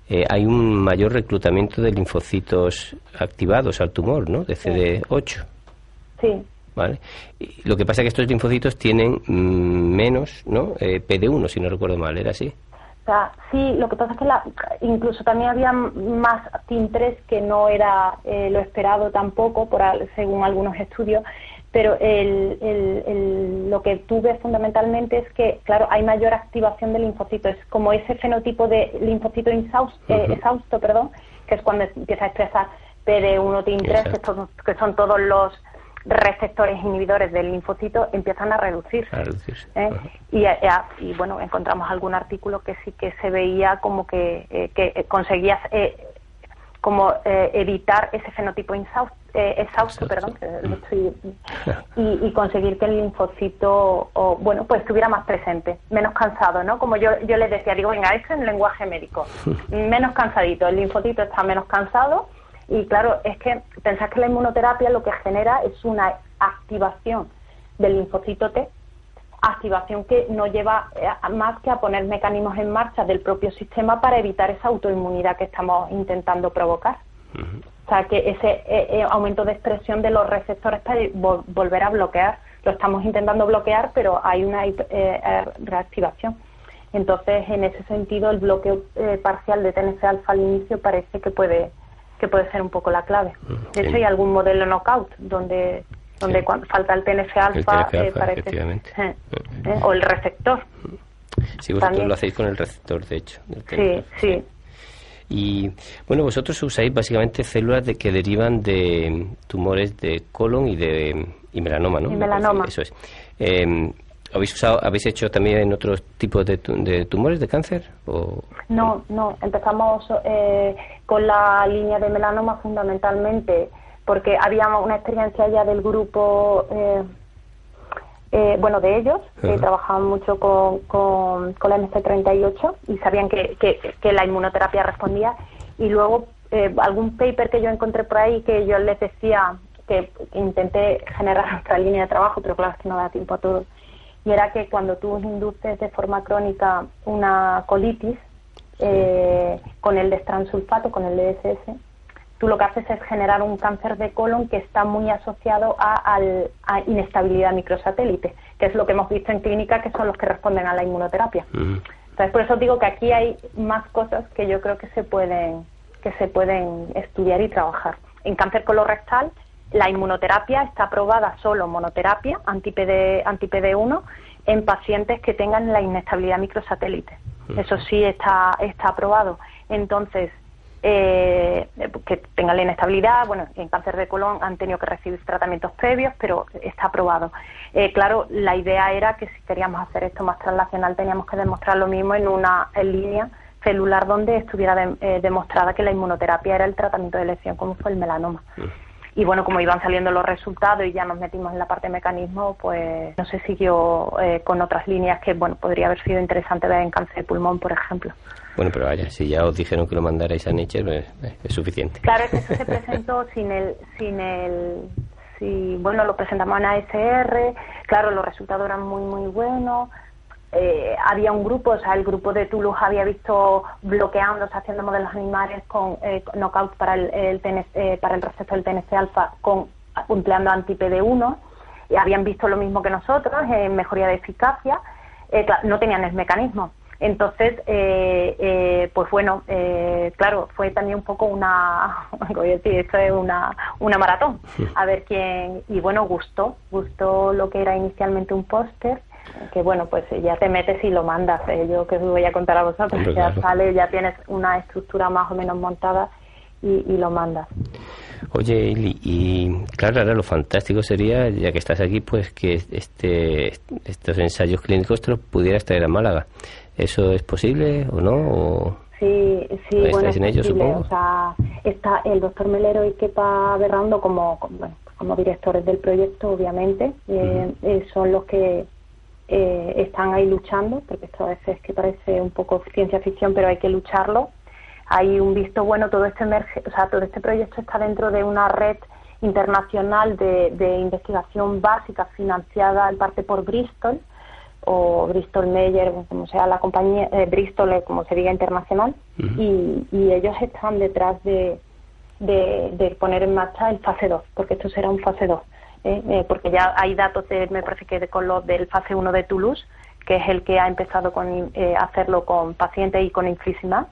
[SPEAKER 2] eh, hay un mayor reclutamiento de linfocitos activados al tumor, ¿no? De CD8.
[SPEAKER 6] Sí.
[SPEAKER 2] ¿Vale? lo que pasa es que estos linfocitos tienen mm, menos, ¿no? Eh, PD1, si no recuerdo mal, ¿era así?
[SPEAKER 6] O sea, sí, lo que pasa es que la, incluso también había más TIM3 que no era eh, lo esperado tampoco, por, según algunos estudios, pero el, lo que tú ves fundamentalmente es que, claro, hay mayor activación de linfocitos. Es como ese fenotipo de linfocito eh, exhausto, perdón, que es cuando empieza a expresar PD1, TIM3, que, son todos los receptores inhibidores del linfocito, empiezan a reducir. ¿eh? y, eh, y, bueno, encontramos algún artículo que sí que se veía como que, que conseguías como evitar ese fenotipo exhausto eh, exhausto, perdón, y, conseguir que el linfocito, o, bueno, pues estuviera más presente, menos cansado, ¿no? Como yo, yo les decía, digo, venga, esto es lenguaje médico, menos cansadito, el linfocito está menos cansado y claro, es que pensás que la inmunoterapia lo que genera es una activación del linfocito T, activación que no lleva eh, más que a poner mecanismos en marcha del propio sistema para evitar esa autoinmunidad que estamos intentando provocar. O sea, que ese eh, eh, aumento de expresión de los receptores para volver a bloquear. Lo estamos intentando bloquear, pero hay una eh, reactivación. Entonces, en ese sentido, el bloqueo parcial de TNF-alfa al inicio parece que puede que puede ser un poco la clave. Mm, de hecho, hay algún modelo knockout donde donde cuando falta el TNF-alfa parece... o el receptor.
[SPEAKER 2] Sí, vosotros lo hacéis con el receptor, de hecho.
[SPEAKER 6] Sí, sí.
[SPEAKER 2] Y bueno, vosotros usáis básicamente células de, que derivan de tumores de colon y de y melanoma, ¿no?
[SPEAKER 6] Y melanoma.
[SPEAKER 2] Eso es. ¿Habéis usado, habéis hecho también en otros tipos de, de tumores de cáncer? O,
[SPEAKER 6] no, no. Empezamos eh, con la línea de melanoma fundamentalmente porque había una experiencia ya del grupo eh, eh, bueno, de ellos, que trabajaban mucho con, con, con la MC38 y sabían que, que, la inmunoterapia respondía. Y luego eh, algún paper que yo encontré por ahí que yo les decía que, intenté generar otra línea de trabajo, pero claro, es que no da tiempo a todo. Y era que cuando tú induces de forma crónica una colitis eh, con el destransulfato, con el DSS, tú lo que haces es generar un cáncer de colon que está muy asociado a, inestabilidad microsatélite, que es lo que hemos visto en clínica, que son los que responden a la inmunoterapia. Entonces, por eso digo que aquí hay más cosas que yo creo que se pueden, que se pueden estudiar y trabajar. En cáncer colorectal, la inmunoterapia está aprobada solo monoterapia, anti-PD, anti-PD1, en pacientes que tengan la inestabilidad microsatélite. Eso sí está, está aprobado. Entonces, eh, que tengan la inestabilidad. Bueno, en cáncer de colon han tenido que recibir tratamientos previos, pero está aprobado. Eh, claro, la idea era que si queríamos hacer esto más translacional teníamos que demostrar lo mismo en una línea celular donde estuviera eh, demostrada que la inmunoterapia era el tratamiento de elección, como fue el melanoma. Y bueno, como iban saliendo los resultados y ya nos metimos en la parte de mecanismo, pues no se siguió con otras líneas que, bueno, podría haber sido interesante ver en cáncer de pulmón, por ejemplo.
[SPEAKER 2] Bueno, pero vaya, si ya os dijeron que lo mandarais a Nature, pues, eh, es suficiente.
[SPEAKER 6] Claro, es que eso se presentó sin el, sin el, si, bueno, lo presentamos en ASR, claro, los resultados eran muy, muy buenos. Eh, había un grupo, o sea, el grupo de Toulouse había visto bloqueando, haciendo modelos animales con eh, knockout para el, el para el receptor del TNC alfa con empleando anti-PD1 y habían visto lo mismo que nosotros en mejoría de eficacia. no tenían el mecanismo. Entonces, eh, eh, pues bueno, eh, claro, fue también un poco una, voy a decir, esto es una, una maratón, a ver quién, y bueno, gustó, gustó lo que era inicialmente un póster, que bueno, pues ya te metes y lo mandas, yo que os voy a contar a vosotros, ya sale, ya tienes una estructura más o menos montada y, y lo mandas.
[SPEAKER 2] Oye, y claro, ahora lo fantástico sería, ya que estás aquí, pues que este, estos ensayos clínicos te los pudieras traer a Málaga. ¿Eso es posible o no?
[SPEAKER 6] sí, sí, bueno, en ello, supongo? O sea, está el doctor Melero y Kepa Berrando como, como, directores del proyecto, obviamente, eh, eh, son los que eh, están ahí luchando, porque esto a veces que parece un poco ciencia ficción, pero hay que lucharlo. Hay un visto bueno, todo este emerge, o sea, todo este proyecto está dentro de una red internacional de, de investigación básica financiada en parte por Bristol, o Bristol Meyer, como sea la compañía, eh, Bristol, eh, como se diga internacional, y, ellos están detrás de, de, poner en marcha el fase 2, porque esto será un fase 2, ¿eh? porque ya hay datos, de, me parece que de, con los del fase 1 de Toulouse, que es el que ha empezado con hacerlo con pacientes y con infliximab,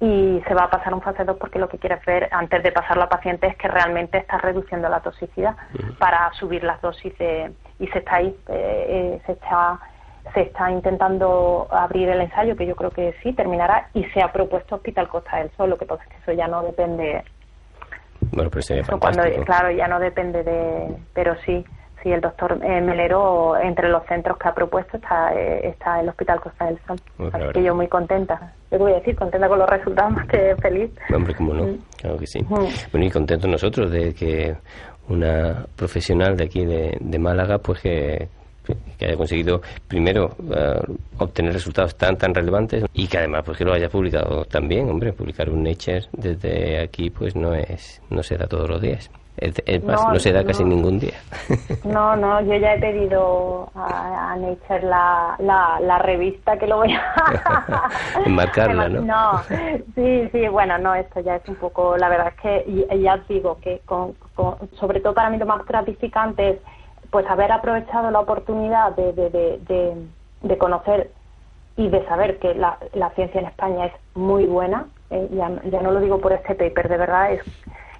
[SPEAKER 6] y se va a pasar un fase 2 porque lo que quiere ver antes de pasarlo a pacientes es que realmente está reduciendo la toxicidad para subir las dosis y se está ahí, eh, eh, se está se está intentando abrir el ensayo que yo creo que sí terminará y se ha propuesto Hospital Costa del Sol. Lo que pasa es que eso ya no depende
[SPEAKER 2] bueno pero sería cuando
[SPEAKER 6] claro ya no depende de pero sí Sí, el doctor eh, Melero, entre los centros que ha propuesto, está, eh, está el Hospital Costa del Sol. Así que yo muy contenta. Yo voy a decir, contenta con los resultados más que feliz.
[SPEAKER 2] Hombre, cómo no, mm. claro que sí. Mm. Bueno, y contentos nosotros de que una profesional de aquí de, de Málaga, pues que que haya conseguido primero eh, obtener resultados tan tan relevantes y que además pues que lo haya publicado también hombre publicar un Nature desde aquí pues no es no se da todos los días no, se da casi ningún día.
[SPEAKER 6] No, no, yo ya he pedido a, Nature la, la, revista que lo voy a...
[SPEAKER 2] Enmarcarla, ¿no?
[SPEAKER 6] No, sí, sí, bueno, no, esto ya es un poco, la verdad es que ya os digo que con, sobre todo para mí lo más gratificante es pues haber aprovechado la oportunidad de, de, de, de, conocer y de saber que la, la, ciencia en España es muy buena, eh, ya, ya no lo digo por este paper, de verdad es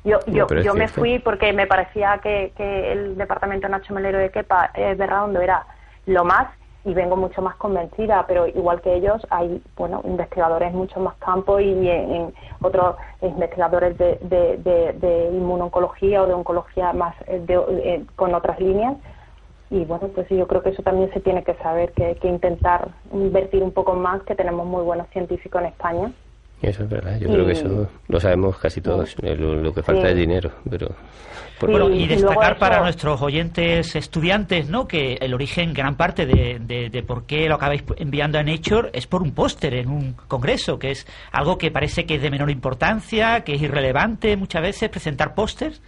[SPEAKER 6] yo, yo, yo me fui porque me parecía que, que el departamento Nacho Melero de Kepa es Berraondo era lo más y vengo mucho más convencida, pero igual que ellos hay bueno investigadores mucho más campo y en, otros investigadores de, de, de, inmunoncología o de oncología más eh, eh, con otras líneas. Y bueno pues yo creo que eso también se tiene que saber que hay que intentar invertir un poco más que tenemos muy buenos científicos en España
[SPEAKER 2] eso es verdad, yo creo que eso lo sabemos casi todos, eh, lo, que falta es dinero, pero...
[SPEAKER 5] Bueno, y destacar para nuestros oyentes estudiantes, ¿no? Que el origen, gran parte de, de, por qué lo acabáis enviando a Nature es por un póster en un congreso, que es algo que parece que es de menor importancia, que es irrelevante muchas veces presentar pósters.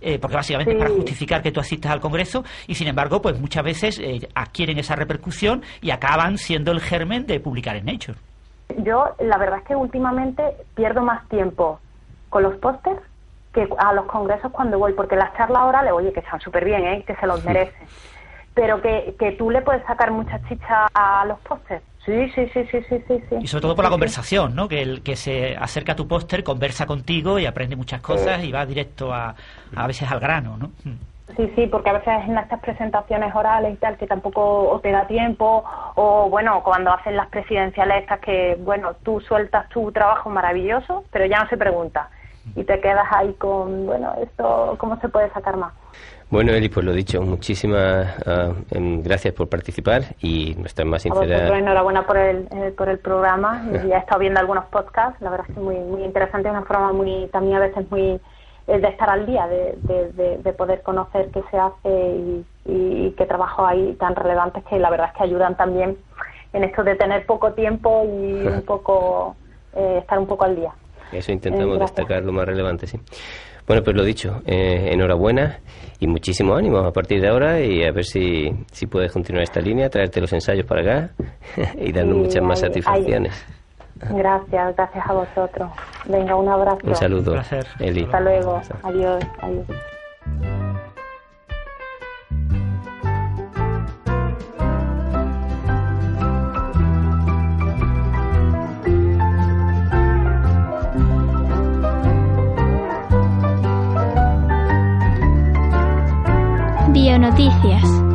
[SPEAKER 5] Eh, porque básicamente para justificar que tú asistas al Congreso y sin embargo pues muchas veces eh, adquieren esa repercusión y acaban siendo el germen de publicar en Nature.
[SPEAKER 6] Yo, la verdad es que últimamente pierdo más tiempo con los pósters que a los congresos cuando voy, porque las charlas orales, oye, que están súper bien, ¿eh? que se los merecen, pero que, que tú le puedes sacar mucha chicha a los pósters. Sí, sí, sí, sí, sí, sí,
[SPEAKER 5] Y sobre todo por la conversación, ¿no? Que el que se acerca a tu póster conversa contigo y aprende muchas cosas y va directo a, a veces al grano, ¿no?
[SPEAKER 6] Sí, sí, porque a veces en estas presentaciones orales y tal que tampoco te da tiempo o bueno, cuando hacen las presidenciales estas que bueno, tú sueltas tu trabajo maravilloso, pero ya no se pregunta y te quedas ahí con, bueno, esto cómo se puede sacar más.
[SPEAKER 2] Bueno, Eli, pues lo dicho, muchísimas ah, em, gracias por participar y nuestra más sincera...
[SPEAKER 6] enhorabuena por el, eh, por el programa. Ya he estado viendo algunos podcasts, la verdad es que muy, muy interesante, una forma muy, también a veces muy eh, de estar al día, de, de, poder conocer qué se hace y, y, qué trabajo hay tan relevantes que la verdad es que ayudan también en esto de tener poco tiempo y un poco eh, estar un poco al día.
[SPEAKER 2] Eso intentamos destacar lo más relevante, sí. Bueno, pues lo dicho, eh, enhorabuena y muchísimo ánimo a partir de ahora y a ver si, si puedes continuar esta línea, traerte los ensayos para acá y darnos muchas más satisfacciones.
[SPEAKER 6] Gracias, gracias a vosotros. Venga, un abrazo.
[SPEAKER 2] Un saludo, Eli.
[SPEAKER 6] Hasta luego. Adiós. Adiós.
[SPEAKER 7] Bionoticias.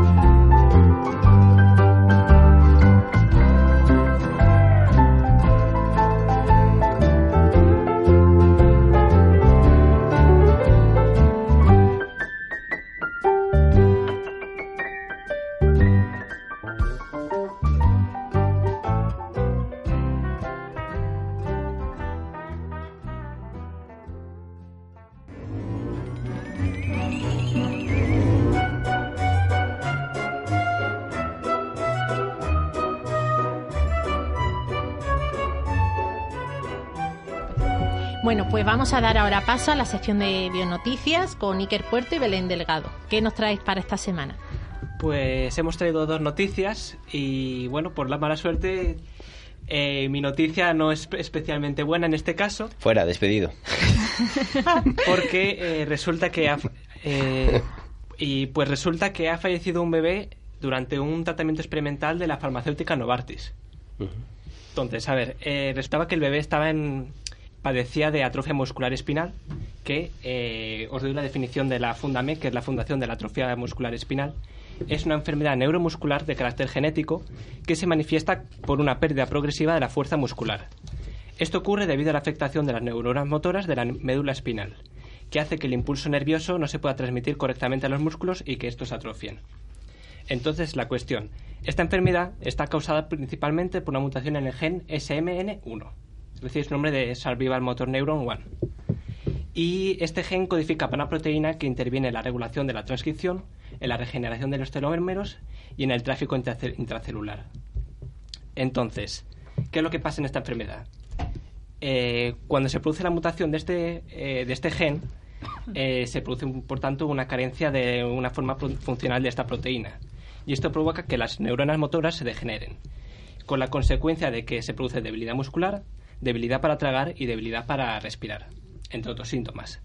[SPEAKER 1] Vamos a dar ahora paso a la sección de Bionoticias con Iker Puerto y Belén Delgado. ¿Qué nos traéis para esta semana?
[SPEAKER 8] Pues hemos traído dos noticias y bueno, por la mala suerte eh, mi noticia no es especialmente buena en este caso.
[SPEAKER 2] Fuera, despedido.
[SPEAKER 8] Porque eh, resulta que ha, eh, y pues resulta que ha fallecido un bebé durante un tratamiento experimental de la farmacéutica Novartis. Entonces, a ver, resultaba que el bebé estaba en padecía de atrofia muscular espinal, que eh, os doy la definición de la Fundame, que es la Fundación de la Atrofia Muscular Espinal. Es una enfermedad neuromuscular de carácter genético que se manifiesta por una pérdida progresiva de la fuerza muscular. Esto ocurre debido a la afectación de las neuronas motoras de la médula espinal, que hace que el impulso nervioso no se pueda transmitir correctamente a los músculos y que estos atrofien. Entonces, la cuestión. Esta enfermedad está causada principalmente por una mutación en el gen SMN1 recibe su nombre de Survival Motor Neuron 1. Y este gen codifica para una proteína que interviene en la regulación de la transcripción, en la regeneración de los telómeros y en el tráfico intracelular. Entonces, ¿qué es lo que pasa en esta enfermedad? Eh, cuando se produce la mutación de este, eh, de este gen, eh, se produce, por tanto, una carencia de una forma funcional de esta proteína. Y esto provoca que las neuronas motoras se degeneren, con la consecuencia de que se produce debilidad muscular, debilidad para tragar y debilidad para respirar, entre otros síntomas.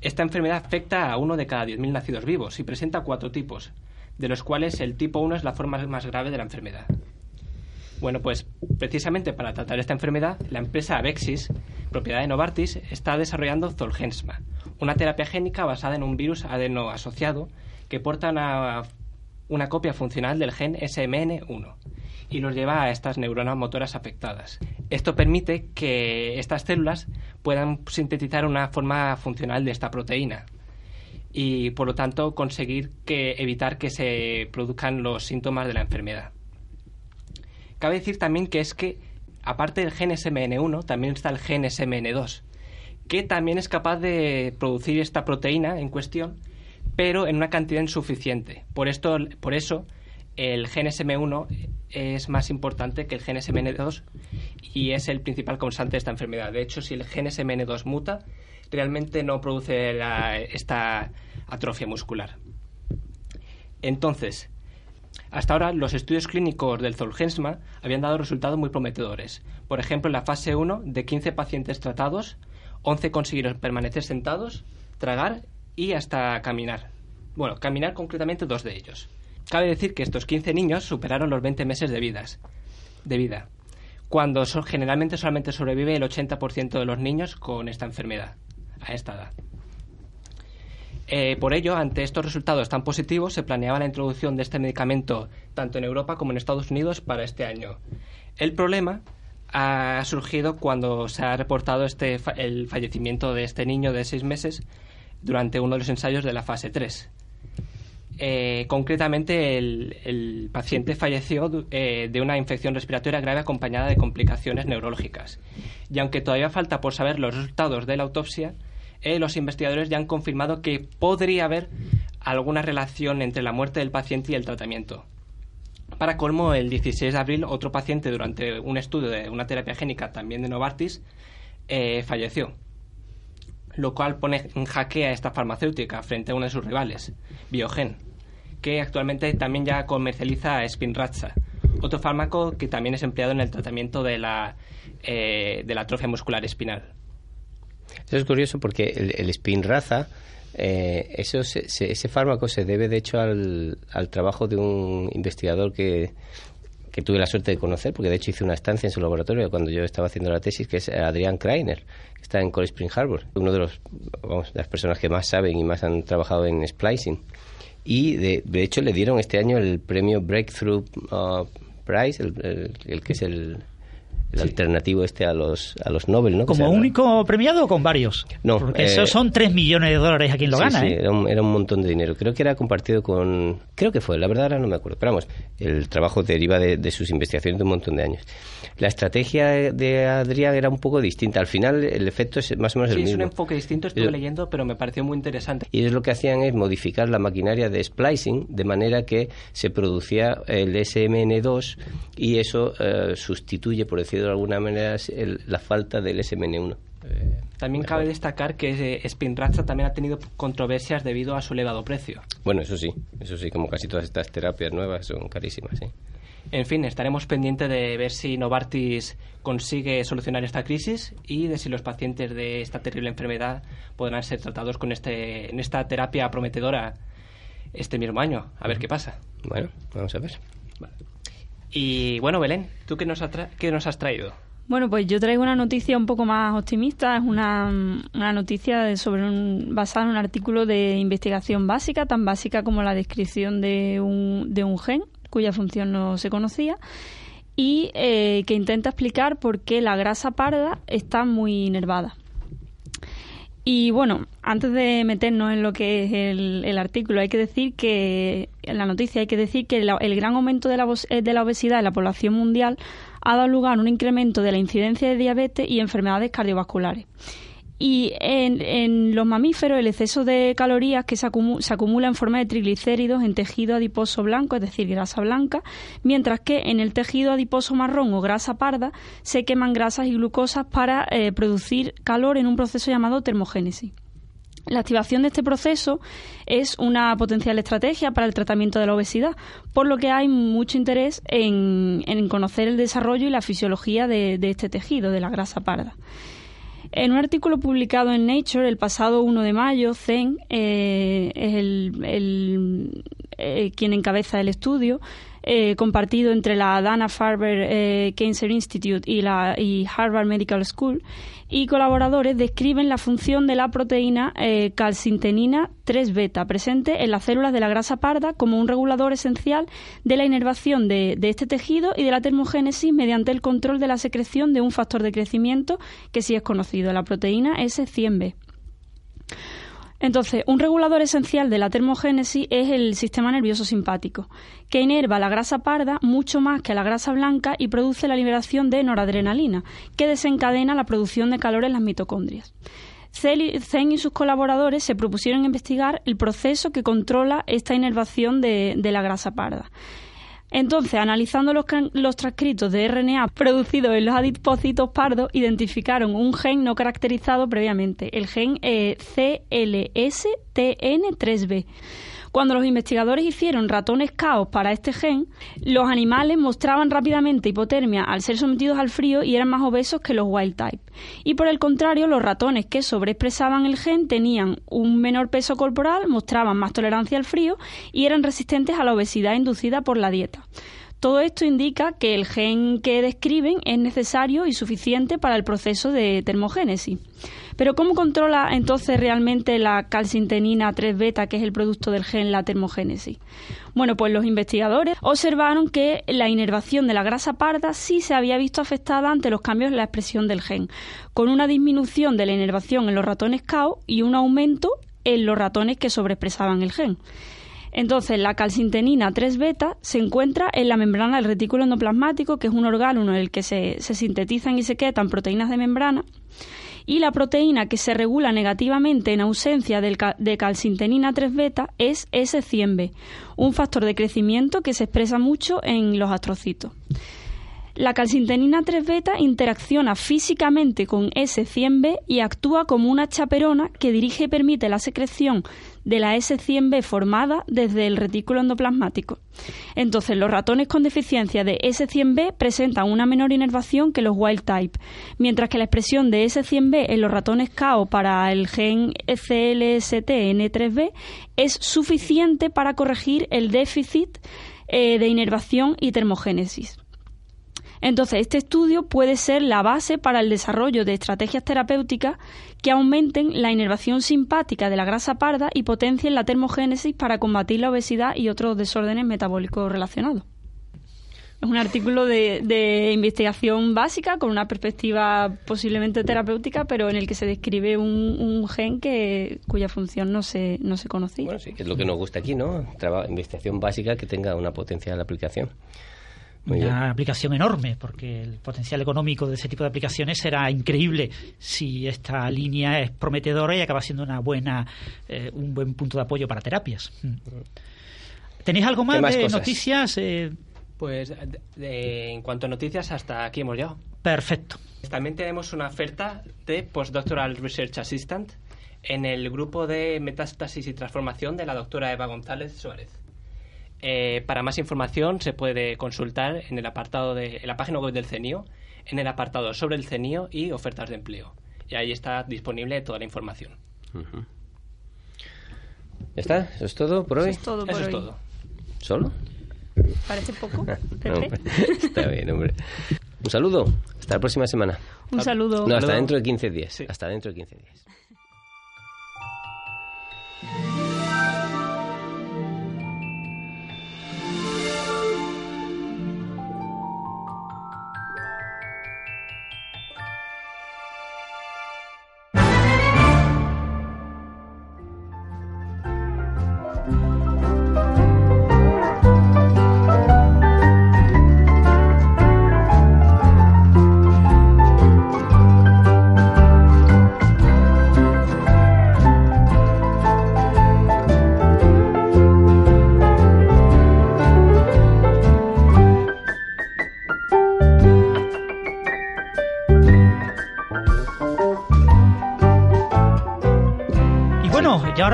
[SPEAKER 8] Esta enfermedad afecta a uno de cada 10.000 nacidos vivos y presenta cuatro tipos, de los cuales el tipo 1 es la forma más grave de la enfermedad. Bueno, pues precisamente para tratar esta enfermedad, la empresa Avexis, propiedad de Novartis, está desarrollando Zolgensma, una terapia génica basada en un virus adeno asociado que porta una, una copia funcional del gen SMN1 y los lleva a estas neuronas motoras afectadas. Esto permite que estas células puedan sintetizar una forma funcional de esta proteína y por lo tanto conseguir que evitar que se produzcan los síntomas de la enfermedad. Cabe decir también que es que aparte del gen SMN1 también está el gen SMN2 que también es capaz de producir esta proteína en cuestión pero en una cantidad insuficiente. Por esto por eso el gen SM1 es más importante que el gen SMN2 y es el principal causante de esta enfermedad. De hecho, si el gen SMN2 muta, realmente no produce esta atrofia muscular. Entonces, hasta ahora los estudios clínicos del Zolgensma habían dado resultados muy prometedores. Por ejemplo, en la fase 1, de 15 pacientes tratados, 11 consiguieron permanecer sentados, tragar y hasta caminar. Bueno, caminar concretamente dos de ellos. Cabe decir que estos 15 niños superaron los 20 meses de, vidas, de vida, cuando generalmente solamente sobrevive el 80% de los niños con esta enfermedad a esta edad. Eh, por ello, ante estos resultados tan positivos, se planeaba la introducción de este medicamento tanto en Europa como en Estados Unidos para este año. El problema ha surgido cuando se ha reportado este, el fallecimiento de este niño de seis meses durante uno de los ensayos de la fase 3. Eh, concretamente, el, paciente falleció eh, de una infección respiratoria grave acompañada de complicaciones neurológicas. Y aunque todavía falta por saber los resultados de la autopsia, eh, los investigadores ya han confirmado que podría haber alguna relación entre la muerte del paciente y el tratamiento. Para colmo, el 16 de abril, otro paciente durante un estudio de una terapia génica también de Novartis falleció, lo cual pone en jaque a esta farmacéutica frente a uno de sus rivales, Biogen, que actualmente también ya comercializa Spinraza, otro fármaco que también es empleado en el tratamiento de la, eh, de la atrofia muscular espinal.
[SPEAKER 2] Eso es curioso porque el, Spinraza, eh, eso ese fármaco se debe de hecho al, al trabajo de un investigador que, que tuve la suerte de conocer, porque de hecho hice una estancia en su laboratorio cuando yo estaba haciendo la tesis, que es Adrián Kreiner, que está en Cold Spring Harbor, uno de, los, vamos, las personas que más saben y más han trabajado en splicing. Y de, de hecho le dieron este año el premio Breakthrough uh, Prize, el, el, que es el, el alternativo este a los a los Nobel, ¿no?
[SPEAKER 5] ¿Como único premiado o con varios?
[SPEAKER 2] No.
[SPEAKER 5] Porque eso son 3 millones de dólares a quien lo
[SPEAKER 2] sí,
[SPEAKER 5] gana,
[SPEAKER 2] sí,
[SPEAKER 5] ¿eh?
[SPEAKER 2] Era un, era un montón de dinero. Creo que era compartido con... Creo que fue, la verdad ahora no me acuerdo. Pero vamos, el trabajo deriva de, de sus investigaciones de un montón de años. La estrategia de Adrián era un poco distinta. Al final el efecto es más o menos
[SPEAKER 8] sí,
[SPEAKER 2] el mismo.
[SPEAKER 8] es un enfoque distinto, estuve leyendo, pero me pareció muy interesante.
[SPEAKER 2] Y ellos lo que hacían es modificar la maquinaria de splicing de manera que se producía el SMN2 y eso eh, sustituye, por de alguna manera, el- la falta del SMN1. Eh,
[SPEAKER 8] También cabe destacar que eh, Spinraza también ha tenido controversias debido a su elevado precio.
[SPEAKER 2] bueno, eso sí, eso sí, como casi todas estas terapias nuevas son carísimas, sí.
[SPEAKER 8] En fin, estaremos pendientes de ver si Novartis consigue solucionar esta crisis y de si los pacientes de esta terrible enfermedad podrán ser tratados con este, en esta terapia prometedora este mismo año. A ver qué pasa.
[SPEAKER 2] Bueno, vamos a ver.
[SPEAKER 8] Y bueno, Belén, ¿tú qué nos, qué nos has traído?
[SPEAKER 7] Bueno, pues yo traigo una noticia un poco más optimista. Es una, una noticia sobre un, basada en un artículo de investigación básica, tan básica como la descripción de un, de un gen cuya función no se conocía y eh, que intenta explicar por qué la grasa parda está muy inervada. Y bueno, antes de meternos en lo que es el, el artículo, hay que decir que, en la noticia hay que decir que el gran aumento de la, eh, de la obesidad en la población mundial ha dado lugar a un incremento de la incidencia de diabetes y enfermedades cardiovasculares. Y en, los mamíferos el exceso de calorías que se, acumu- se acumula en forma de triglicéridos en tejido adiposo blanco, es decir, grasa blanca, mientras que en el tejido adiposo marrón o grasa parda se queman grasas y glucosas para eh, producir calor en un proceso llamado termogénesis. La activación de este proceso es una potencial estrategia para el tratamiento de la obesidad, por lo que hay mucho interés en, conocer el desarrollo y la fisiología de este tejido, de la grasa parda. En un artículo publicado en Nature el pasado 1 de mayo, Zen eh, es el, eh, quien encabeza el estudio, eh, compartido entre la Dana-Farber eh, Cancer Institute y, la, y Harvard Medical School, y colaboradores describen la función de la proteína eh, calcintenina 3-beta presente en las células de la grasa parda como un regulador esencial de la inervación de, de este tejido y de la termogénesis mediante el control de la secreción de un factor de crecimiento que sí es conocido, la proteína S100B. Entonces, un regulador esencial de la termogénesis es el sistema nervioso simpático, que inerva la grasa parda mucho más que la grasa blanca y produce la liberación de noradrenalina, que desencadena la producción de calor en las mitocondrias. Zen y sus colaboradores se propusieron investigar el proceso que controla esta inervación de, de la grasa parda. Entonces, analizando los, los transcritos de RNA producidos en los adipocitos pardos, identificaron un gen no caracterizado previamente, el gen eh, CLSTN3B. Cuando los investigadores hicieron ratones caos para este gen, los animales mostraban rápidamente hipotermia al ser sometidos al frío y eran más obesos que los wild type. Y por el contrario, los ratones que sobreexpresaban el gen tenían un menor peso corporal, mostraban más tolerancia al frío y eran resistentes a la obesidad inducida por la dieta. Todo esto indica que el gen que describen es necesario y suficiente para el proceso de termogénesis. Pero ¿cómo controla entonces realmente la calcintenina 3 beta, que es el producto del gen la termogénesis? Bueno, pues los investigadores observaron que la inervación de la grasa parda sí se había visto afectada ante los cambios en la expresión del gen, con una disminución de la inervación en los ratones CAO y un aumento en los ratones que sobreexpresaban el gen. Entonces, la calcintenina 3 beta se encuentra en la membrana del retículo endoplasmático, que es un órgano en el que se, sintetizan y se quedan proteínas de membrana. Y la proteína que se regula negativamente en ausencia de calcintenina 3 beta es S100B, un factor de crecimiento que se expresa mucho en los astrocitos. La calcintenina 3 beta interacciona físicamente con S100B y actúa como una chaperona que dirige y permite la secreción de la S100B formada desde el retículo endoplasmático. Entonces, los ratones con deficiencia de S100B presentan una menor inervación que los wild type, mientras que la expresión de S100B en los ratones KO para el gen CLST-N3B es suficiente para corregir el déficit eh, de inervación y termogénesis. Entonces, este estudio puede ser la base para el desarrollo de estrategias terapéuticas que aumenten la inervación simpática de la grasa parda y potencien la termogénesis para combatir la obesidad y otros desórdenes metabólicos relacionados. Es un artículo de, investigación básica con una perspectiva posiblemente terapéutica, pero en el que se describe un, gen que, cuya función no se, no se conocía.
[SPEAKER 2] Bueno, sí, que es lo que nos gusta aquí, ¿no? investigación básica que tenga una potencial aplicación
[SPEAKER 5] una aplicación enorme, porque el potencial económico de ese tipo de aplicaciones será increíble si esta línea es prometedora y acaba siendo una buena, eh, un buen punto de apoyo para terapias. Mm. ¿Tenéis algo más, de noticias? Eh,
[SPEAKER 8] pues en cuanto a noticias, hasta aquí hemos llegado.
[SPEAKER 5] Perfecto.
[SPEAKER 8] También tenemos una oferta de Postdoctoral Research Assistant en el grupo de metástasis y transformación de la doctora Eva González Suárez. Eh, para más información se puede consultar en el apartado de en la página web del CENIO, en el apartado sobre el CENIO y ofertas de empleo. Y ahí está disponible toda la información.
[SPEAKER 2] ¿Ya está? ¿Eso es todo por hoy?
[SPEAKER 7] Eso es todo por
[SPEAKER 8] Eso
[SPEAKER 7] hoy.
[SPEAKER 8] es todo.
[SPEAKER 2] ¿Solo?
[SPEAKER 7] Parece poco.
[SPEAKER 2] está bien, hombre. Un saludo. Hasta la próxima semana.
[SPEAKER 7] Un saludo.
[SPEAKER 2] No, hasta dentro de 15 días. Hasta dentro de 15 días.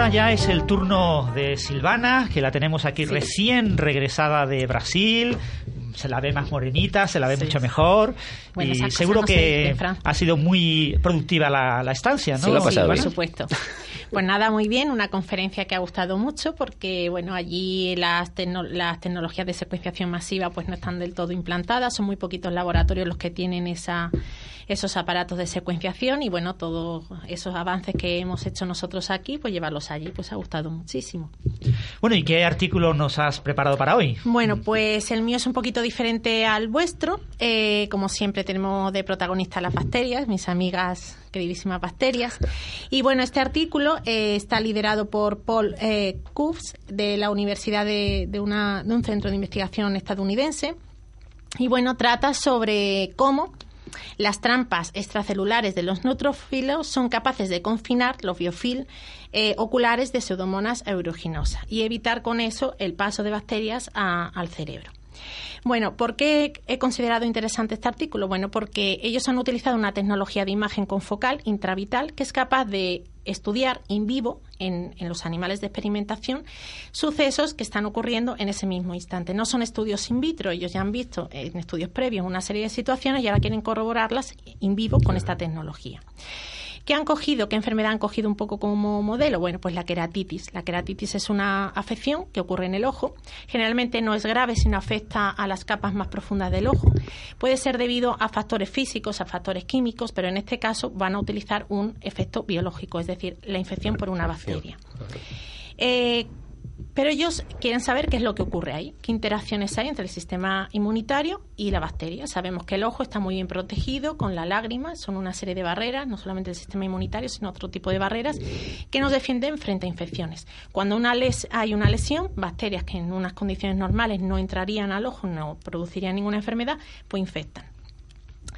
[SPEAKER 5] Ya es el turno de Silvana, que la tenemos aquí recién regresada de Brasil. Se la ve más morenita, se la ve mucho mejor. y seguro que ha sido muy productiva la, estancia, ¿no?
[SPEAKER 1] Sí, por supuesto. Pues nada, muy bien, una conferencia que ha gustado mucho porque, bueno, allí las, las tecnologías de secuenciación masiva pues no están del todo implantadas, son muy poquitos laboratorios los que tienen esa esos aparatos de secuenciación y bueno, todos esos avances que hemos hecho nosotros aquí, pues llevarlos allí, pues ha gustado muchísimo.
[SPEAKER 5] Bueno, ¿y qué artículo nos has preparado para hoy?
[SPEAKER 1] Bueno, pues el mío es un poquito diferente al vuestro. Eh, como siempre tenemos de protagonista las bacterias, mis amigas queridísimas bacterias. Y bueno, este artículo eh, está liderado por Paul eh, de la Universidad de, de, una, de un centro de investigación estadounidense. Y bueno, trata sobre cómo las trampas extracelulares de los neutrófilos son capaces de confinar los biofil eh, oculares de pseudomonas aeruginosa y evitar con eso el paso de bacterias al cerebro. Bueno, ¿por qué he considerado interesante este artículo? Bueno, porque ellos han utilizado una tecnología de imagen confocal intravital que es capaz de estudiar in vivo, en, los animales de experimentación, sucesos que están ocurriendo en ese mismo instante. No son estudios in vitro, ellos ya han visto en estudios previos una serie de situaciones y ahora quieren corroborarlas in vivo con esta tecnología. ¿Qué han cogido? ¿Qué enfermedad han cogido un poco como modelo? Bueno, pues la queratitis. La queratitis es una afección que ocurre en el ojo. Generalmente no es grave, sino afecta a las capas más profundas del ojo. Puede ser debido a factores físicos, a factores químicos, pero en este caso van a utilizar un efecto biológico, es decir, la infección por una bacteria. Eh, pero ellos quieren saber qué es lo que ocurre ahí, qué interacciones hay entre el sistema inmunitario y la bacteria. Sabemos que el ojo está muy bien protegido con la lágrima, son una serie de barreras, no solamente el sistema inmunitario, sino otro tipo de barreras que nos defienden frente a infecciones. Cuando hay una lesión, bacterias que en unas condiciones normales no entrarían al ojo, no producirían ninguna enfermedad, pues infectan.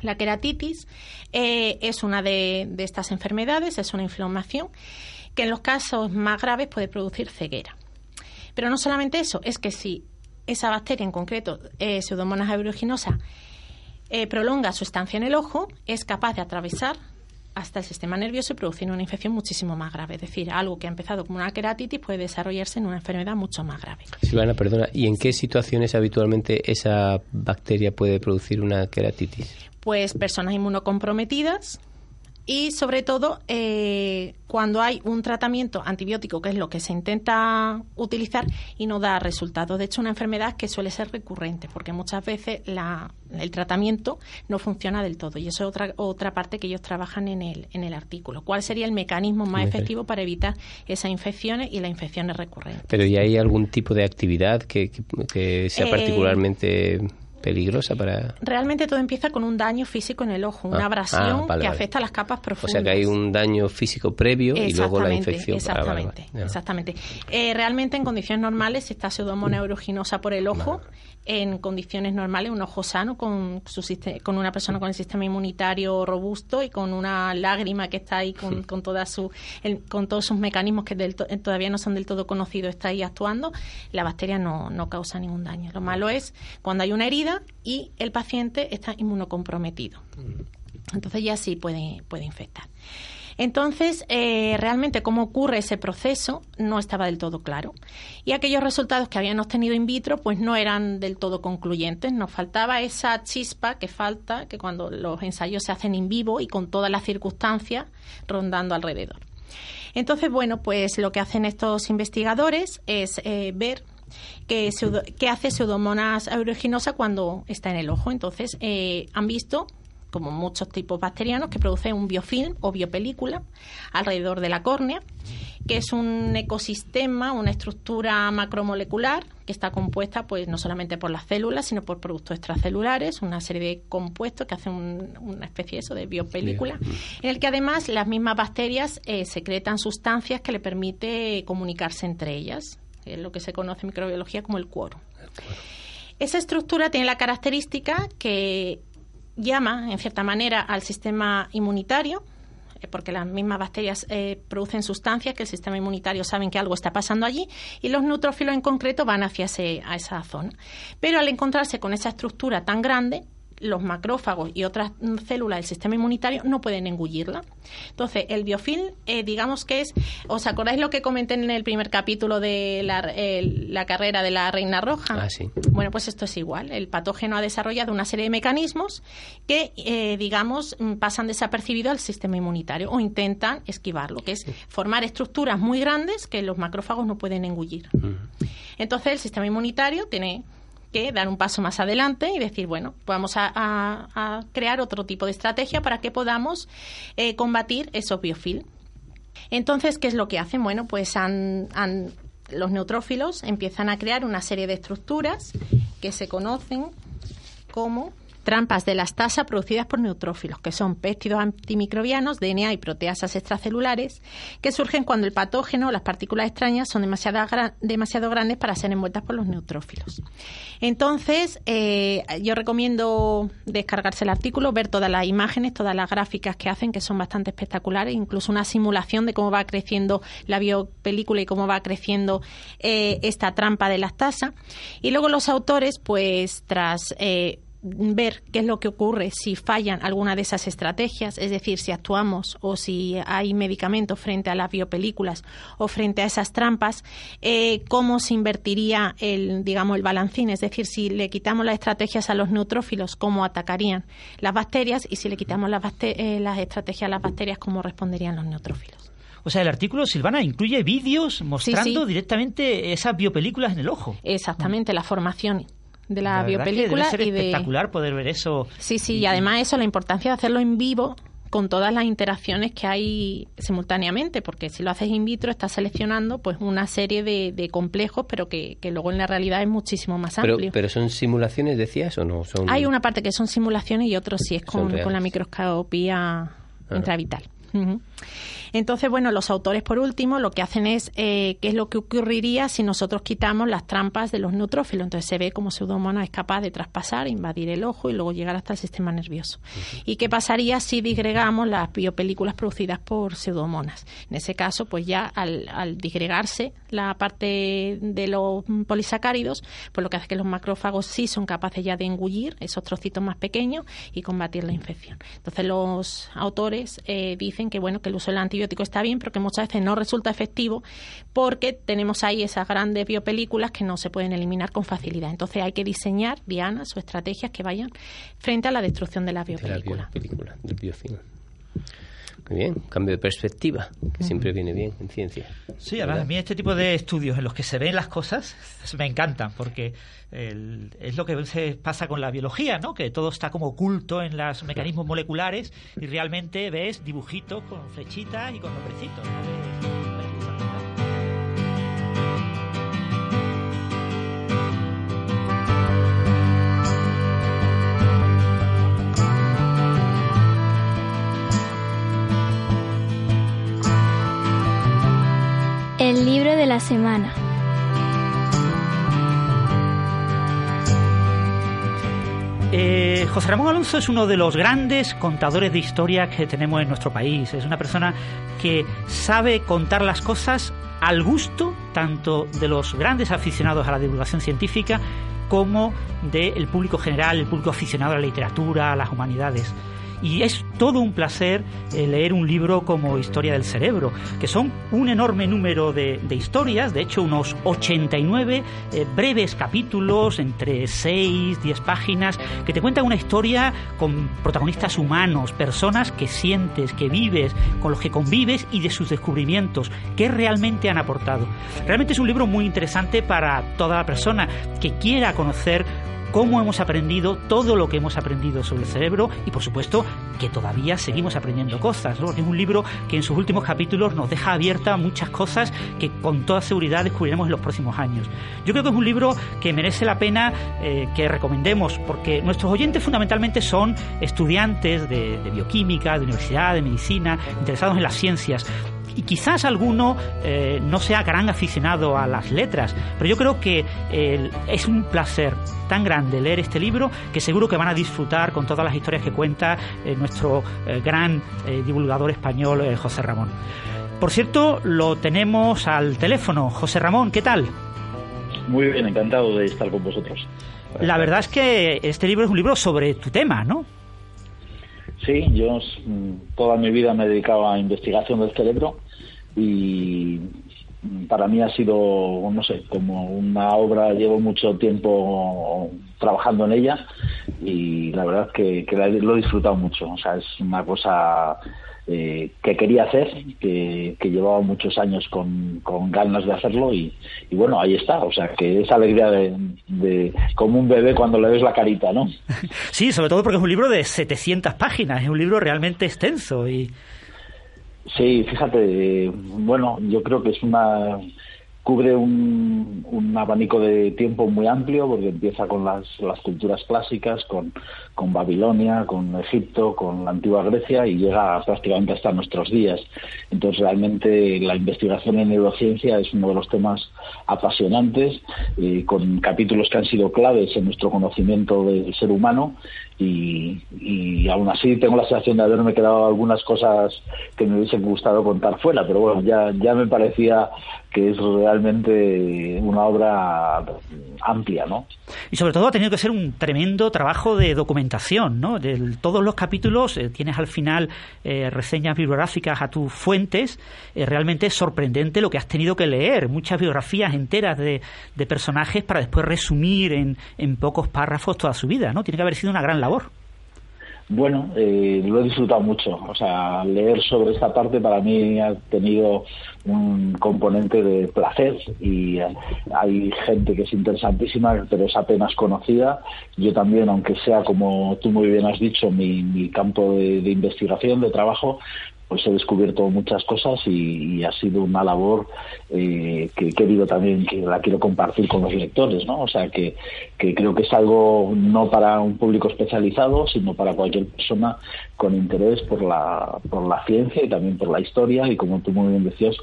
[SPEAKER 1] La queratitis eh, es una de estas enfermedades, es una inflamación que en los casos más graves puede producir ceguera. Pero no solamente eso, es que si esa bacteria en concreto, eh, Pseudomonas aeruginosa, eh, prolonga su estancia en el ojo, es capaz de atravesar hasta el sistema nervioso y producir una infección muchísimo más grave. Es decir, algo que ha empezado como una queratitis puede desarrollarse en una enfermedad mucho más grave.
[SPEAKER 2] Silvana, perdona, ¿y en qué situaciones habitualmente esa bacteria puede producir una queratitis?
[SPEAKER 1] Pues personas inmunocomprometidas, y sobre todo eh, cuando hay un tratamiento antibiótico, que es lo que se intenta utilizar y no da resultados. De hecho, una enfermedad que suele ser recurrente, porque muchas veces la, el tratamiento no funciona del todo. Y eso es otra, otra parte que ellos trabajan en el, en el artículo. ¿Cuál sería el mecanismo más efectivo para evitar esas infecciones y las infecciones recurrentes?
[SPEAKER 2] Pero ¿y hay algún tipo de actividad que, que, sea eh, particularmente peligrosa para...
[SPEAKER 1] Realmente todo empieza con un daño físico en el ojo, una ah, abrasión ah, que afecta a las capas profundas.
[SPEAKER 2] O sea que hay un daño físico previo y luego la infección.
[SPEAKER 1] Exactamente, exactamente. Eh, realmente en condiciones normales, está pseudomonas aeruginosa por el ojo, en condiciones normales, un ojo sano con, su, con una persona con el sistema inmunitario robusto y con una lágrima que está ahí con, con, toda su, con todos sus mecanismos que todavía no son del todo conocidos, está ahí actuando, la bacteria no, no causa ningún daño. Lo malo es cuando hay una herida y el paciente está inmunocomprometido. Entonces ya sí puede, puede infectar. Entonces, eh, realmente cómo ocurre ese proceso no estaba del todo claro. Y aquellos resultados que habían obtenido in vitro, pues no eran del todo concluyentes. Nos faltaba esa chispa que falta, que cuando los ensayos se hacen en vivo y con todas las circunstancias rondando alrededor. Entonces, bueno, pues lo que hacen estos investigadores es eh, ver qué, hace Pseudomonas aeruginosa cuando está en el ojo. Entonces, eh, han visto como muchos tipos bacterianos, que producen un biofilm o biopelícula alrededor de la córnea, que es un ecosistema, una estructura macromolecular que está compuesta pues no solamente por las células, sino por productos extracelulares, una serie de compuestos que hacen una especie de biopelícula, en el que además las mismas bacterias eh, secretan sustancias que le permite comunicarse entre ellas, es lo que se conoce en microbiología como el cuoro. Esa estructura tiene la característica que llama, en cierta manera, al sistema inmunitario, eh, porque las mismas bacterias eh, producen sustancias que el sistema inmunitario saben que algo está pasando allí y los neutrófilos en concreto van hacia a esa zona. Pero al encontrarse con esa estructura tan grande, los macrófagos y otras células del sistema inmunitario no pueden engullirla. Entonces, el biofilm, eh, digamos que es, ¿os acordáis lo que comenté en el primer capítulo de la, carrera de la reina roja?
[SPEAKER 2] Ah, sí.
[SPEAKER 1] Bueno, pues esto es igual. El patógeno ha desarrollado una serie de mecanismos que, eh, digamos, mm, pasan desapercibidos al sistema inmunitario o intentan esquivarlo, que es formar estructuras muy grandes que los macrófagos no pueden engullir. Entonces, el sistema inmunitario tiene que dar un paso más adelante y decir, bueno, vamos a, crear otro tipo de estrategia para que podamos eh, combatir esos biofilm. Entonces, ¿qué es lo que hacen? Bueno, pues han, los neutrófilos empiezan a crear una serie de estructuras que se conocen como trampas de las tasas producidas por neutrófilos, que son péptidos antimicrobianos, DNA y proteasas extracelulares, que surgen cuando el patógeno o las partículas extrañas son demasiado, grandes para ser envueltas por los neutrófilos. Entonces, eh, yo recomiendo descargarse el artículo, ver todas las imágenes, todas las gráficas que hacen, que son bastante espectaculares, incluso una simulación de cómo va creciendo la biopelícula y cómo va creciendo eh, esta trampa de las tasas. Y luego los autores, pues tras eh, ver qué es lo que ocurre si fallan alguna de esas estrategias, es decir, si actuamos o si hay medicamentos frente a las biopelículas o frente a esas trampas, eh, cómo se invertiría el, digamos, el balancín, es decir, si le quitamos las estrategias a los neutrófilos, cómo atacarían las bacterias y si le quitamos las, eh, las estrategias a las bacterias, cómo responderían los neutrófilos.
[SPEAKER 5] O sea, el artículo, Silvana, incluye vídeos mostrando directamente esas biopelículas en el ojo.
[SPEAKER 1] Exactamente, la formación de la, biopelícula.
[SPEAKER 5] debe ser espectacular poder ver eso.
[SPEAKER 1] Sí, sí, y además eso, la importancia de hacerlo en vivo con todas las interacciones que hay simultáneamente, porque si lo haces in vitro estás seleccionando pues una serie de, complejos, pero que, luego en la realidad es muchísimo más amplio.
[SPEAKER 2] Pero, son simulaciones, decías, o no? Son...
[SPEAKER 1] Hay una parte que son simulaciones y otro sí es con, la microscopía intravital. Entonces, bueno, los autores, por último, lo que hacen es eh, qué es lo que ocurriría si nosotros quitamos las trampas de los neutrófilos. Entonces se ve como Pseudomonas es capaz de traspasar, invadir el ojo y luego llegar hasta el sistema nervioso. ¿Y qué pasaría si disgregamos las biopelículas producidas por Pseudomonas? En ese caso, pues ya al, disgregarse la parte de los polisacáridos, pues lo que hace es que los macrófagos sí son capaces ya de engullir esos trocitos más pequeños y combatir la infección. Entonces los autores eh, dicen que bueno que el uso del antibiótico está bien, pero que muchas veces no resulta efectivo porque tenemos ahí esas grandes biopelículas que no se pueden eliminar con facilidad. Entonces hay que diseñar dianas o estrategias que vayan frente a la destrucción de la biopelícula.
[SPEAKER 2] del biofilm. Muy bien, cambio de perspectiva, que siempre viene bien en ciencia.
[SPEAKER 5] Sí, además a mí este tipo de estudios en los que se ven las cosas me encantan, porque es lo que veces pasa con la biología, ¿no? Que todo está como oculto en los mecanismos moleculares y realmente ves dibujitos con flechitas y con nombrecitos.
[SPEAKER 9] El libro de la semana.
[SPEAKER 5] Eh, José Ramón Alonso es uno de los grandes contadores de historia que tenemos en nuestro país. Es una persona que sabe contar las cosas al gusto tanto de los grandes aficionados a la divulgación científica como del público general, el público aficionado a la literatura, a las humanidades y es todo un placer eh, leer un libro como Historia del Cerebro, que son un enorme número de, historias, de hecho unos 89 eh, breves capítulos entre 6, 10 páginas, que te cuentan una historia con protagonistas humanos, personas que sientes, que vives, con los que convives y de sus descubrimientos, que realmente han aportado. Realmente es un libro muy interesante para toda persona que quiera conocer cómo hemos aprendido todo lo que hemos aprendido sobre el cerebro y por supuesto que todavía seguimos aprendiendo cosas. ¿no? Es un libro que en sus últimos capítulos nos deja abierta muchas cosas que con toda seguridad descubriremos en los próximos años. Yo creo que es un libro que merece la pena eh, que recomendemos porque nuestros oyentes fundamentalmente son estudiantes de, de bioquímica, de universidad, de medicina, interesados en las ciencias y quizás alguno eh, no sea gran aficionado a las letras, pero yo creo que es un placer tan grande leer este libro que seguro que van a disfrutar con todas las historias que cuenta eh, nuestro eh, gran divulgador español José Ramón. Por cierto, lo tenemos al teléfono. José Ramón, ¿qué tal?
[SPEAKER 10] Muy bien, encantado de estar con vosotros.
[SPEAKER 5] La verdad es que este libro es un libro sobre tu tema, ¿no?
[SPEAKER 10] Sí, yo mm, toda mi vida me he dedicado a investigación del cerebro y para mí ha sido, no sé, como una obra, llevo mucho tiempo trabajando en ella y la verdad que, que lo he disfrutado mucho. O sea, es una cosa eh, que quería hacer, que, llevaba muchos años con, ganas de hacerlo y, bueno, ahí está. O sea, que esa alegría de, de, como un bebé cuando le ves la carita, ¿no?
[SPEAKER 5] Sí, sobre todo porque es un libro de 700 páginas, es un libro realmente extenso y
[SPEAKER 10] Sí, fíjate, bueno, yo creo que es una cubre un, un, abanico de tiempo muy amplio porque empieza con las, las culturas clásicas, con, con, Babilonia, con Egipto, con la antigua Grecia y llega prácticamente hasta nuestros días. Entonces realmente la investigación en neurociencia es uno de los temas apasionantes, eh, con capítulos que han sido claves en nuestro conocimiento del ser humano y, y aún así tengo la sensación de haberme quedado algunas cosas que me hubiesen gustado contar fuera, pero bueno, ya, ya me parecía que es realmente una obra amplia, ¿no?
[SPEAKER 5] Y sobre todo ha tenido que ser un tremendo trabajo de documentación, ¿no? De todos los capítulos eh, tienes al final eh, reseñas bibliográficas a tus fuentes, eh, realmente es sorprendente lo que has tenido que leer, muchas biografías enteras de, de personajes para después resumir en, en pocos párrafos toda su vida, ¿no? Tiene que haber sido una gran labor.
[SPEAKER 10] Bueno, eh, lo he disfrutado mucho. O sea, leer sobre esta parte para mí ha tenido un componente de placer y hay gente que es interesantísima, pero es apenas conocida. Yo también, aunque sea como tú muy bien has dicho, mi, mi campo de investigación, de trabajo, pues he descubierto muchas cosas y, ha sido una labor eh, que he querido también, que la quiero compartir con los lectores, ¿no? O sea, que creo que es algo no para un público especializado, sino para cualquier persona con interés por la, por la ciencia y también por la historia y como tú muy bien decías,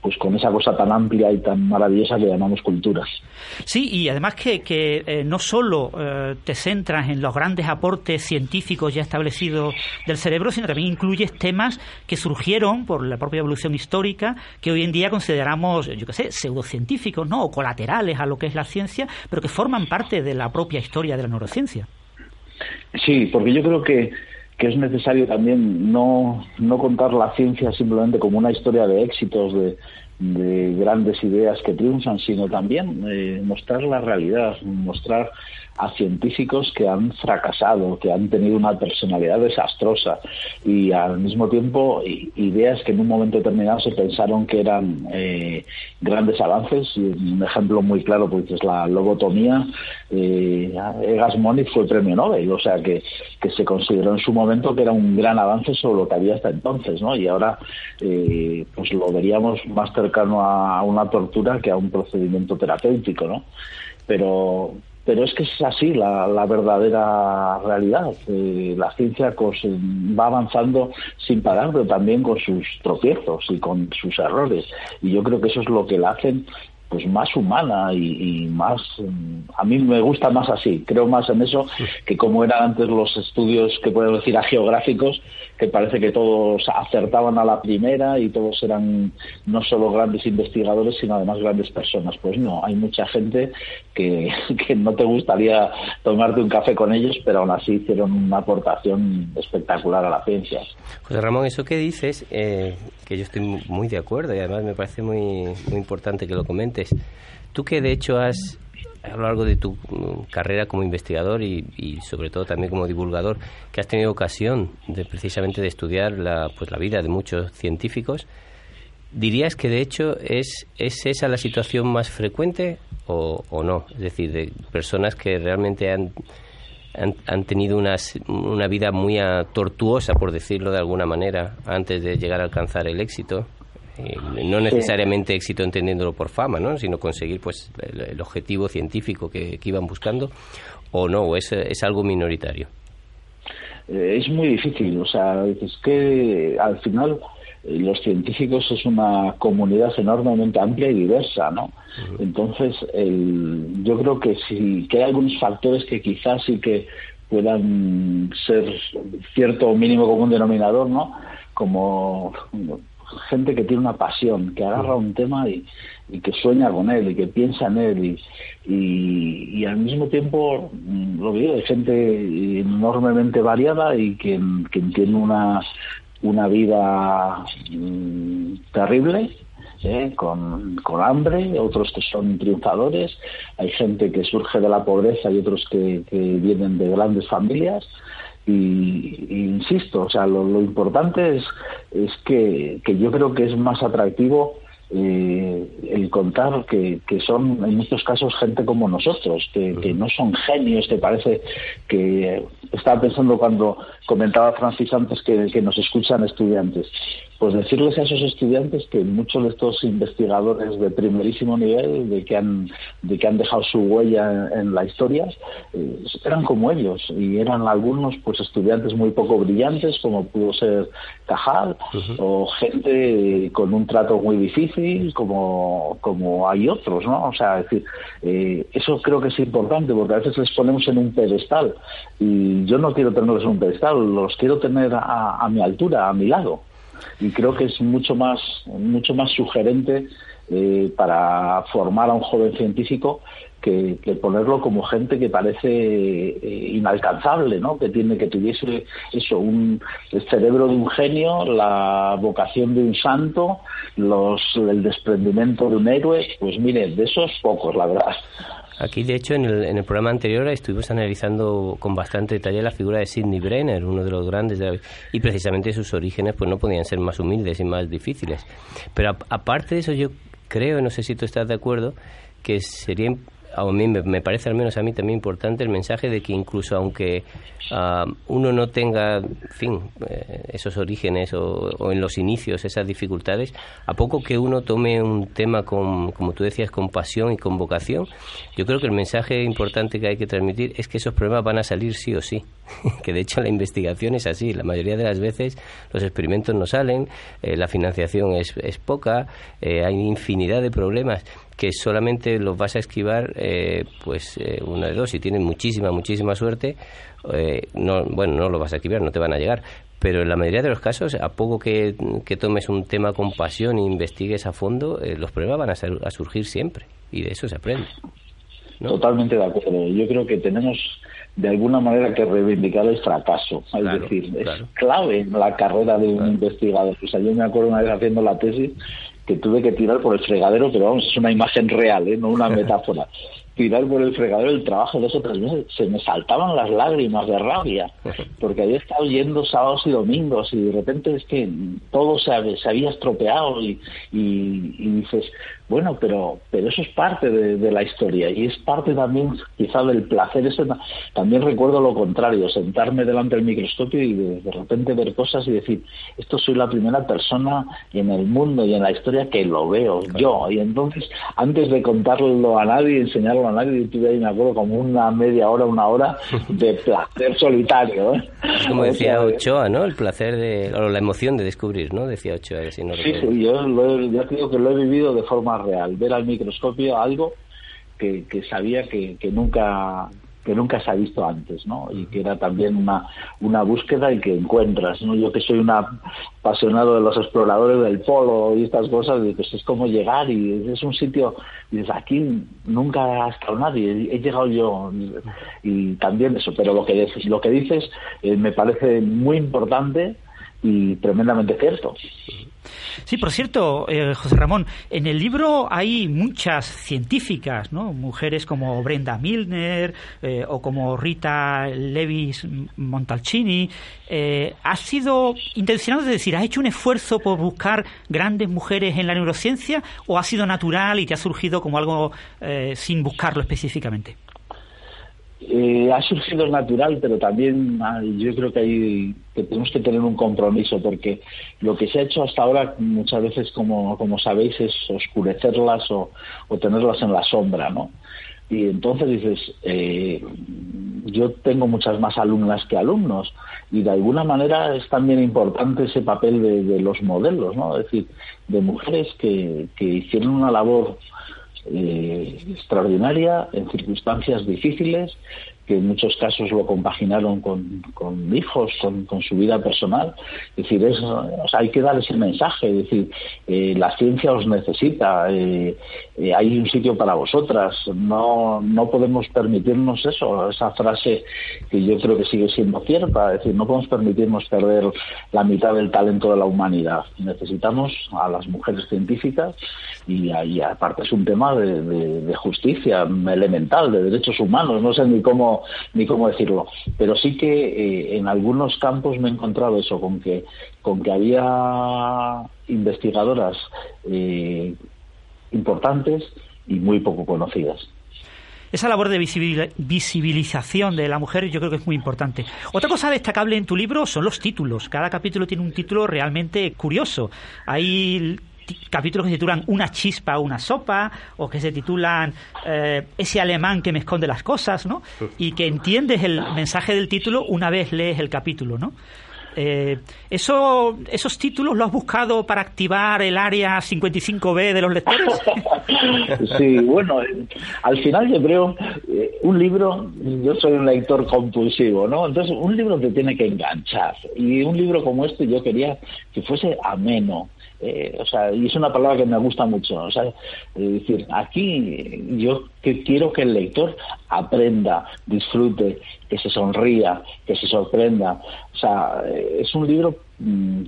[SPEAKER 10] pues con esa cosa tan amplia y tan maravillosa que llamamos culturas.
[SPEAKER 5] Sí, y además que, que eh, no solo eh, te centras en los grandes aportes científicos ya establecidos del cerebro, sino también incluyes temas que surgieron por la propia evolución histórica, que hoy en día consideramos, yo qué sé, pseudocientíficos, ¿no? O colaterales a lo que es la ciencia, pero que forman parte de la propia historia de la neurociencia.
[SPEAKER 10] Sí, porque yo creo que que es necesario también no, no contar la ciencia simplemente como una historia de éxitos, de, de grandes ideas que triunfan, sino también eh, mostrar la realidad, mostrar a científicos que han fracasado, que han tenido una personalidad desastrosa y al mismo tiempo ideas que en un momento determinado se pensaron que eran eh, grandes avances. Y un ejemplo muy claro pues es la lobotomía. Eh, Egas Moniz fue premio Nobel, o sea que, que se consideró en su momento que era un gran avance sobre lo que había hasta entonces, ¿no? Y ahora eh, pues lo veríamos más cercano a una tortura que a un procedimiento terapéutico, ¿no? Pero pero es que es así la, la verdadera realidad. Eh, la ciencia va avanzando sin parar, pero también con sus tropiezos y con sus errores. Y yo creo que eso es lo que la hacen pues más humana y, y, más a mí me gusta más así creo más en eso que como eran antes los estudios que podemos decir a geográficos que parece que todos acertaban a la primera y todos eran no solo grandes investigadores sino además grandes personas pues no hay mucha gente que, que no te gustaría tomarte un café con ellos pero aún así hicieron una aportación espectacular a la ciencia
[SPEAKER 2] José Ramón eso que dices eh, que yo estoy muy de acuerdo y además me parece muy, muy importante que lo comentes. Tú que de hecho has a lo largo de tu carrera como investigador y, sobre todo también como divulgador, que has tenido ocasión de precisamente de estudiar la, pues, la vida de muchos científicos, ¿dirías que de hecho es, es esa la situación más frecuente o, o no? Es decir, de personas que realmente han han, tenido unas, una vida muy tortuosa, por decirlo de alguna manera, antes de llegar a alcanzar el éxito. Eh, no necesariamente sí. éxito entendiéndolo por fama, ¿no? sino conseguir pues el, el objetivo científico que, que, iban buscando, o no, o es, es algo minoritario.
[SPEAKER 10] Eh, es muy difícil, o sea, es que al final los científicos es una comunidad enormemente amplia y diversa, ¿no? Uh -huh. Entonces, el, yo creo que sí, que hay algunos factores que quizás sí que puedan ser cierto mínimo común denominador, ¿no? Como gente que tiene una pasión, que agarra un tema y, y que sueña con él y que piensa en él y, y, y al mismo tiempo lo que digo, hay gente enormemente variada y que, que tiene una una vida mmm, terrible, ¿eh? con, con, hambre, otros que son triunfadores, hay gente que surge de la pobreza y otros que, que vienen de grandes familias. Y, y, insisto, o sea, lo, lo importante es, es que, que, yo creo que es más atractivo eh, el contar que, que, son en muchos casos gente como nosotros, que, que no son genios, que parece que estaba pensando cuando comentaba Francis antes que, que nos escuchan estudiantes. Pues decirles a esos estudiantes que muchos de estos investigadores de primerísimo nivel, de que han, de que han dejado su huella en, en la historia, eh, eran como ellos y eran algunos pues estudiantes muy poco brillantes, como pudo ser Cajal, uh -huh. o gente con un trato muy difícil, como, como hay otros, ¿no? O sea, es decir, eh, eso creo que es importante porque a veces les ponemos en un pedestal y yo no quiero tenerlos en un pedestal, los quiero tener a, mi altura, a mi lado. Y creo que es mucho más, mucho más sugerente eh, para formar a un joven científico que, ponerlo como gente que parece eh, inalcanzable, ¿no? Que tiene que tuviese eso, un el cerebro de un genio, la vocación de un santo, los el desprendimiento de un héroe, pues mire, de esos pocos, la verdad.
[SPEAKER 2] Aquí, de hecho, en el, en el programa anterior estuvimos analizando con bastante detalle la figura de Sidney Brenner, uno de los grandes, de y precisamente sus orígenes pues no podían ser más humildes y más difíciles. Pero aparte de eso, yo creo, no sé si tú estás de acuerdo, que sería a mí me, parece al menos a mí también importante el mensaje de que incluso aunque ah, uno no tenga, fin, eh, esos orígenes o, en los inicios esas dificultades, a poco que uno tome un tema con, como tú decías, con pasión y con vocación, yo creo que el mensaje importante que hay que transmitir es que esos problemas van a salir sí o sí. que de hecho la investigación es así, la mayoría de las veces los experimentos no salen, eh, la financiación es, es poca, eh, hay infinidad de problemas que solamente los vas a esquivar, eh, pues eh, una de dos, si tienes muchísima, muchísima suerte, eh, no, bueno, no lo vas a esquivar, no te van a llegar. Pero en la mayoría de los casos, a poco que, tomes un tema con pasión e investigues a fondo, los problemas van a, a, surgir siempre y de eso se aprende.
[SPEAKER 10] Totalmente de acuerdo. Yo creo que tenemos de alguna manera que reivindicar el fracaso. Es decir, es clave en la carrera de un investigador. O sea, yo me acuerdo una vez haciendo la tesis que tuve que tirar por el fregadero, pero vamos, es una imagen real, ¿eh? no una metáfora. tirar por el fregadero el trabajo de esos tres meses, se me saltaban las lágrimas de rabia, porque había estado yendo sábados y domingos y de repente es que todo se, había estropeado y, y dices, bueno, pero, pero eso es parte de, la historia y es parte también quizá del placer. Eso, también recuerdo lo contrario, sentarme delante del microscopio y de, repente ver cosas y decir, esto soy la primera persona en el mundo y en la historia que lo veo yo. Y entonces, antes de contarlo a nadie, enseñarlo a nadie, tuve ahí, me acuerdo, como una media hora, una hora de placer solitario. ¿eh?
[SPEAKER 2] Como decía Ochoa, ¿no? El placer de, o la emoción de descubrir, ¿no? Decía Ochoa,
[SPEAKER 10] si no Sí, sí, yo lo ya creo que lo he vivido de forma real, ver al microscopio algo que, sabía que, nunca que nunca se ha visto antes, ¿no? Y que era también una, una búsqueda y que encuentras, ¿no? Yo que soy un apasionado de los exploradores del polo y estas cosas, pues es como llegar y es un sitio, y dices, aquí nunca ha estado nadie, he llegado yo y, también eso, pero lo que, lo que dices eh, me parece muy importante y tremendamente cierto.
[SPEAKER 5] Sí, por cierto, eh, José Ramón, en el libro hay muchas científicas, ¿no? Mujeres como Brenda Milner eh, o como Rita Levis Montalcini. Eh, ¿Ha sido intencionado, es decir, ha hecho un esfuerzo por buscar grandes mujeres en la neurociencia o ha sido natural y te ha surgido como algo sin buscarlo específicamente?
[SPEAKER 10] Eh, ha surgido natural, pero también yo creo que, hay, que tenemos que tener un compromiso, porque lo que se ha hecho hasta ahora muchas veces, como, como sabéis, es oscurecerlas o, tenerlas en la sombra, ¿no? Y entonces dices, eh, yo tengo muchas más alumnas que alumnos, y de alguna manera es también importante ese papel de, los modelos, ¿no? Es decir, de mujeres que, que hicieron una labor eh, extraordinaria en circunstancias difíciles que en muchos casos lo compaginaron con, con hijos, con, con, su vida personal. Es decir, es, hay que dar ese mensaje, es decir, eh, la ciencia os necesita, eh, eh, hay un sitio para vosotras, no, no podemos permitirnos eso, esa frase que yo creo que sigue siendo cierta, es decir, no podemos permitirnos perder la mitad del talento de la humanidad. Necesitamos a las mujeres científicas y, y aparte es un tema de, de justicia elemental, de derechos humanos, no sé ni cómo ni cómo decirlo. Pero sí que eh, en algunos campos me he encontrado eso, con que, con que había investigadoras eh, importantes y muy poco conocidas.
[SPEAKER 5] Esa labor de visibilización de la mujer yo creo que es muy importante. Otra cosa destacable en tu libro son los títulos. Cada capítulo tiene un título realmente curioso. Hay capítulos que se titulan Una chispa, una sopa, o que se titulan eh, Ese alemán que me esconde las cosas, ¿no? Y que entiendes el mensaje del título una vez lees el capítulo, ¿no? Eh, ¿eso, ¿Esos títulos los has buscado para activar el área 55B de los lectores?
[SPEAKER 10] sí, bueno, eh, al final yo creo, eh, un libro, yo soy un lector compulsivo, ¿no? Entonces, un libro te tiene que enganchar. Y un libro como este yo quería que fuese ameno, eh, o sea, y es una palabra que me gusta mucho. O sea, decir, aquí yo que quiero que el lector aprenda, disfrute, que se sonría, que se sorprenda. O sea, es un libro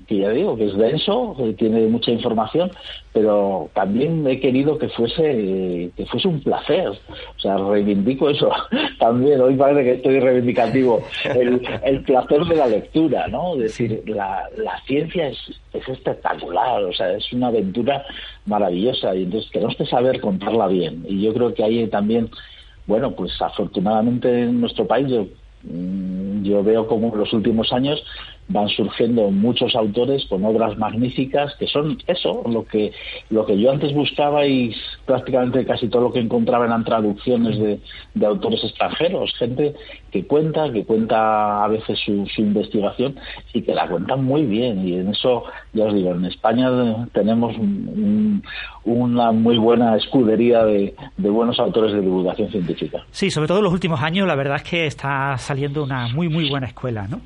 [SPEAKER 10] que ya digo que es denso, que tiene mucha información, pero también he querido que fuese que fuese un placer. O sea, reivindico eso también. Hoy parece que estoy reivindicativo. El, el placer de la lectura, ¿no? Es decir, la, la ciencia es, es espectacular, o sea, es una aventura maravillosa y entonces tenemos que saber contarla bien. Y yo creo que ahí también, bueno, pues afortunadamente en nuestro país yo, mm, yo veo como en los últimos años van surgiendo muchos autores con obras magníficas que son eso, lo que, lo que yo antes buscaba y prácticamente casi todo lo que encontraba eran traducciones de, de autores extranjeros, gente que cuenta, que cuenta a veces su, su, investigación y que la cuentan muy bien. Y en eso, ya os digo, en España tenemos un, una muy buena escudería de, de, buenos autores de divulgación científica.
[SPEAKER 5] Sí, sobre todo en los últimos años, la verdad es que está saliendo una muy, muy buena escuela, ¿no?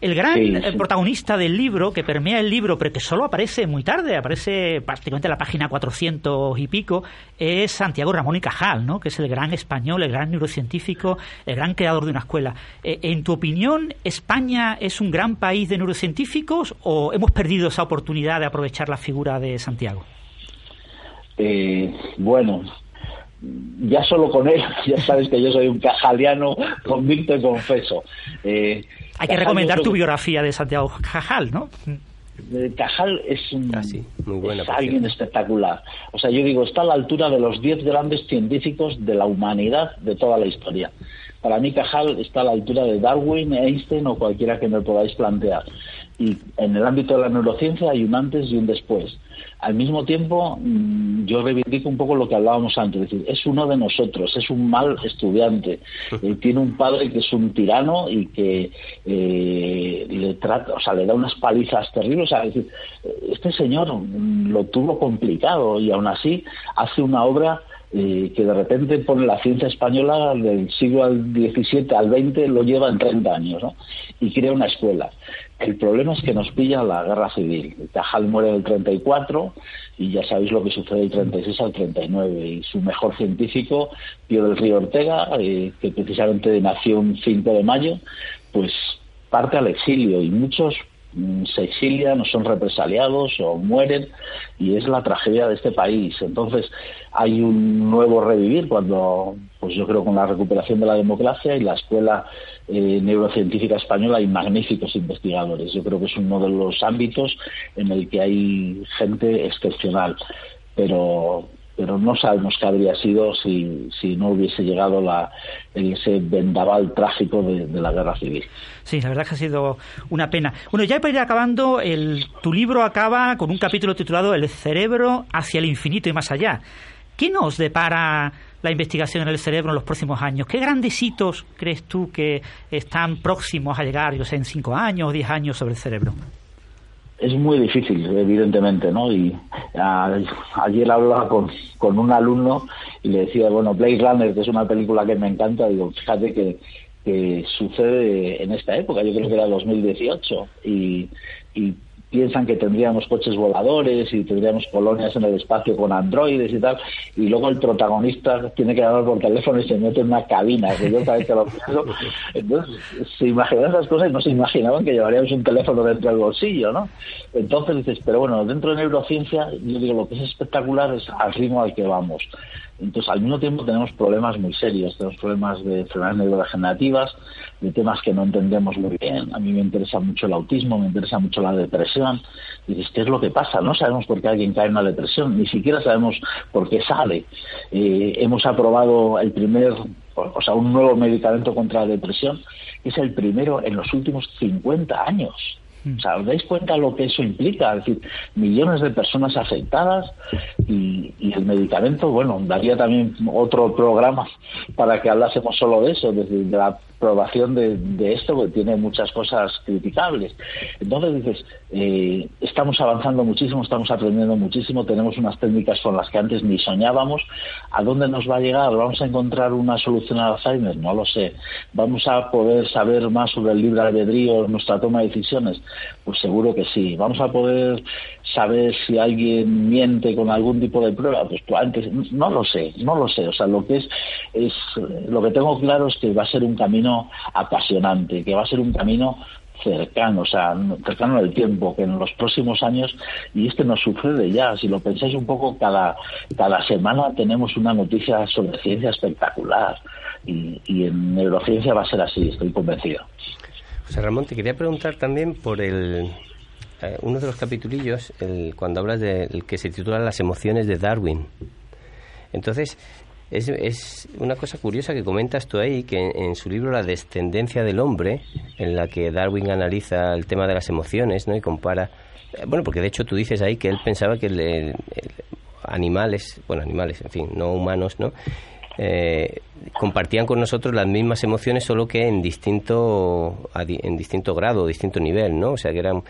[SPEAKER 5] El gran
[SPEAKER 10] Sí,
[SPEAKER 5] eh,
[SPEAKER 10] sí.
[SPEAKER 5] protagonista del libro, que permea el libro, pero que solo aparece muy tarde, aparece prácticamente en la página 400 y pico, es Santiago Ramón y Cajal, ¿no? que es el gran español, el gran neurocientífico, el gran creador de una escuela. Eh, en tu opinión, ¿España es un gran país de neurocientíficos o hemos perdido esa oportunidad de aprovechar la figura de Santiago?
[SPEAKER 10] Eh, bueno, ya solo con él, ya sabes que yo soy un cajaliano convicto y confeso. Eh,
[SPEAKER 5] Hay que recomendar tu biografía de Santiago Cajal, ¿no?
[SPEAKER 10] Cajal es, un,
[SPEAKER 2] muy buena,
[SPEAKER 10] es alguien espectacular. O sea, yo digo, está a la altura de los 10 grandes científicos de la humanidad de toda la historia. Para mí Cajal está a la altura de Darwin, Einstein o cualquiera que me podáis plantear. Y en el ámbito de la neurociencia hay un antes y un después. Al mismo tiempo, mm, yo reivindico un poco lo que hablábamos antes, es decir, es uno de nosotros, es un mal estudiante, Eh, tiene un padre que es un tirano y que eh, le trata, o sea, le da unas palizas terribles, o sea, es decir, este señor mm, lo tuvo complicado y aún así hace una obra eh, que de repente pone la ciencia española del siglo XVII al XX, lo lleva en 30 años, ¿no? Y crea una escuela. El problema es que nos pilla la guerra civil. Cajal muere en el 34 y ya sabéis lo que sucede del 36 al 39. Y su mejor científico, Pío del Río Ortega, eh, que precisamente nació un 5 de mayo, pues parte al exilio y muchos se exilian o son represaliados o mueren y es la tragedia de este país. Entonces hay un nuevo revivir cuando, pues yo creo con la recuperación de la democracia y la escuela eh, neurocientífica española hay magníficos investigadores. Yo creo que es uno de los ámbitos en el que hay gente excepcional, pero pero no sabemos qué habría sido si, si no hubiese llegado la, ese vendaval trágico de, la guerra civil.
[SPEAKER 5] Sí, la verdad que ha sido una pena. Bueno, ya para ir acabando, el, tu libro acaba con un capítulo titulado El cerebro hacia el infinito y más allá. ¿Qué nos depara la investigación en el cerebro en los próximos años? ¿Qué grandes hitos crees tú que están próximos a llegar, yo sé, en cinco años diez años sobre el cerebro?
[SPEAKER 10] Es muy difícil, evidentemente, ¿no? Y a, ayer hablaba con, con, un alumno y le decía, bueno, Blade Runner, que es una película que me encanta, digo, fíjate que, que sucede en esta época, yo creo que era 2018, y, y piensan que tendríamos coches voladores y tendríamos colonias en el espacio con androides y tal, y luego el protagonista tiene que hablar por teléfono y se mete en una cabina, que yo que lo pienso, entonces se imaginan esas cosas y no se imaginaban que llevaríamos un teléfono dentro del bolsillo, ¿no? Entonces dices, pero bueno, dentro de neurociencia, yo digo, lo que es espectacular es al ritmo al que vamos. Entonces, al mismo tiempo tenemos problemas muy serios, tenemos problemas de enfermedades neurodegenerativas, de temas que no entendemos muy bien. A mí me interesa mucho el autismo, me interesa mucho la depresión. Y dices, ¿qué es lo que pasa? No sabemos por qué alguien cae en una depresión, ni siquiera sabemos por qué sale. Eh, hemos aprobado el primer, o sea, un nuevo medicamento contra la depresión, que es el primero en los últimos 50 años. O sea, ¿os dais cuenta lo que eso implica? Es decir, millones de personas afectadas y, y, el medicamento, bueno, daría también otro programa para que hablásemos solo de eso, es decir, de la aprobación de, esto, porque tiene muchas cosas criticables. Entonces dices, eh, estamos avanzando muchísimo, estamos aprendiendo muchísimo, tenemos unas técnicas con las que antes ni soñábamos. ¿A dónde nos va a llegar? ¿Vamos a encontrar una solución al Alzheimer? No lo sé. ¿Vamos a poder saber más sobre el libre albedrío, nuestra toma de decisiones? Pues seguro que sí. ¿Vamos a poder saber si alguien miente con algún tipo de prueba? Pues, pues antes, no lo sé, no lo sé. O sea, lo que es, es, lo que tengo claro es que va a ser un camino apasionante, que va a ser un camino cercano, o sea, cercano al tiempo, que en los próximos años, y este nos sucede ya, si lo pensáis un poco, cada, cada semana tenemos una noticia sobre ciencia espectacular, y, en neurociencia va a ser así, estoy convencido.
[SPEAKER 2] José Ramón, te quería preguntar también por el, eh, uno de los capitulillos, el, cuando hablas del que se titula Las emociones de Darwin. Entonces, es, es, una cosa curiosa que comentas tú ahí, que en, su libro La descendencia del hombre, en la que Darwin analiza el tema de las emociones, ¿no? Y compara... Eh, bueno, porque de hecho tú dices ahí que él pensaba que animales, bueno, animales, en fin, no humanos, ¿no? Eh, compartían con nosotros las mismas emociones solo que en distinto en distinto grado distinto nivel no o sea que eran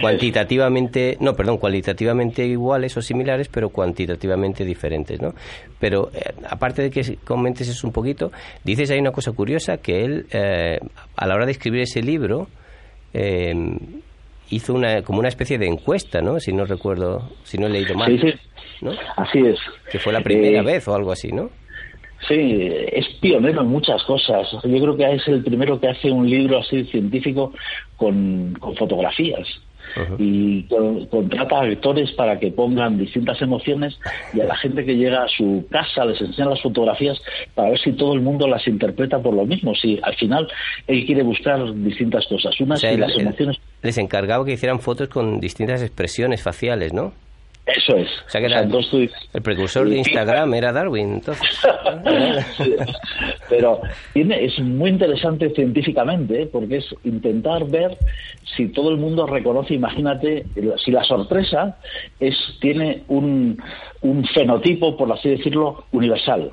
[SPEAKER 2] cuantitativamente no perdón cualitativamente iguales o similares pero cuantitativamente diferentes no pero eh, aparte de que comentes eso un poquito dices ahí una cosa curiosa que él eh, a la hora de escribir ese libro hizo una como una especie de encuesta no si no recuerdo si no he leído mal ¿no?
[SPEAKER 10] así es.
[SPEAKER 2] Que fue la primera vez o algo así no
[SPEAKER 10] Sí, es pionero en muchas cosas. Yo creo que es el primero que hace un libro así científico con, fotografías. y contrata actores para que pongan distintas emociones y a la gente que llega a su casa les enseña las fotografías para ver si todo el mundo las interpreta por lo mismo. Si al final él quiere buscar distintas cosas. Una
[SPEAKER 2] si las emociones. Les encargaba que hicieran fotos con distintas expresiones faciales, ¿no?
[SPEAKER 10] Eso es.
[SPEAKER 2] O sea que era el precursor de Instagram era Darwin, entonces.
[SPEAKER 10] Pero tiene, es muy interesante científicamente ¿eh? porque es intentar ver si todo el mundo reconoce, imagínate, si la sorpresa es tiene un, un fenotipo, por así decirlo, universal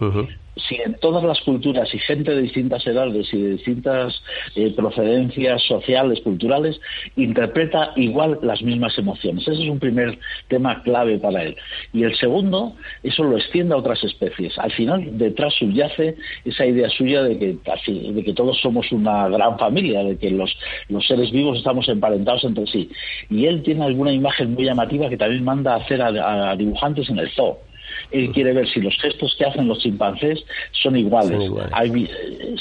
[SPEAKER 10] si en todas las culturas y gente de distintas edades y de distintas eh, procedencias sociales, culturales, interpreta igual las mismas emociones. Ese es un primer tema clave para él. Y el segundo, eso lo extiende a otras especies. Al final, detrás subyace esa idea suya de que, de que todos somos una gran familia, de que los, los seres vivos estamos emparentados entre sí. Y él tiene alguna imagen muy llamativa que también manda a hacer a dibujantes en el zoo él quiere ver si los gestos que hacen los chimpancés son iguales.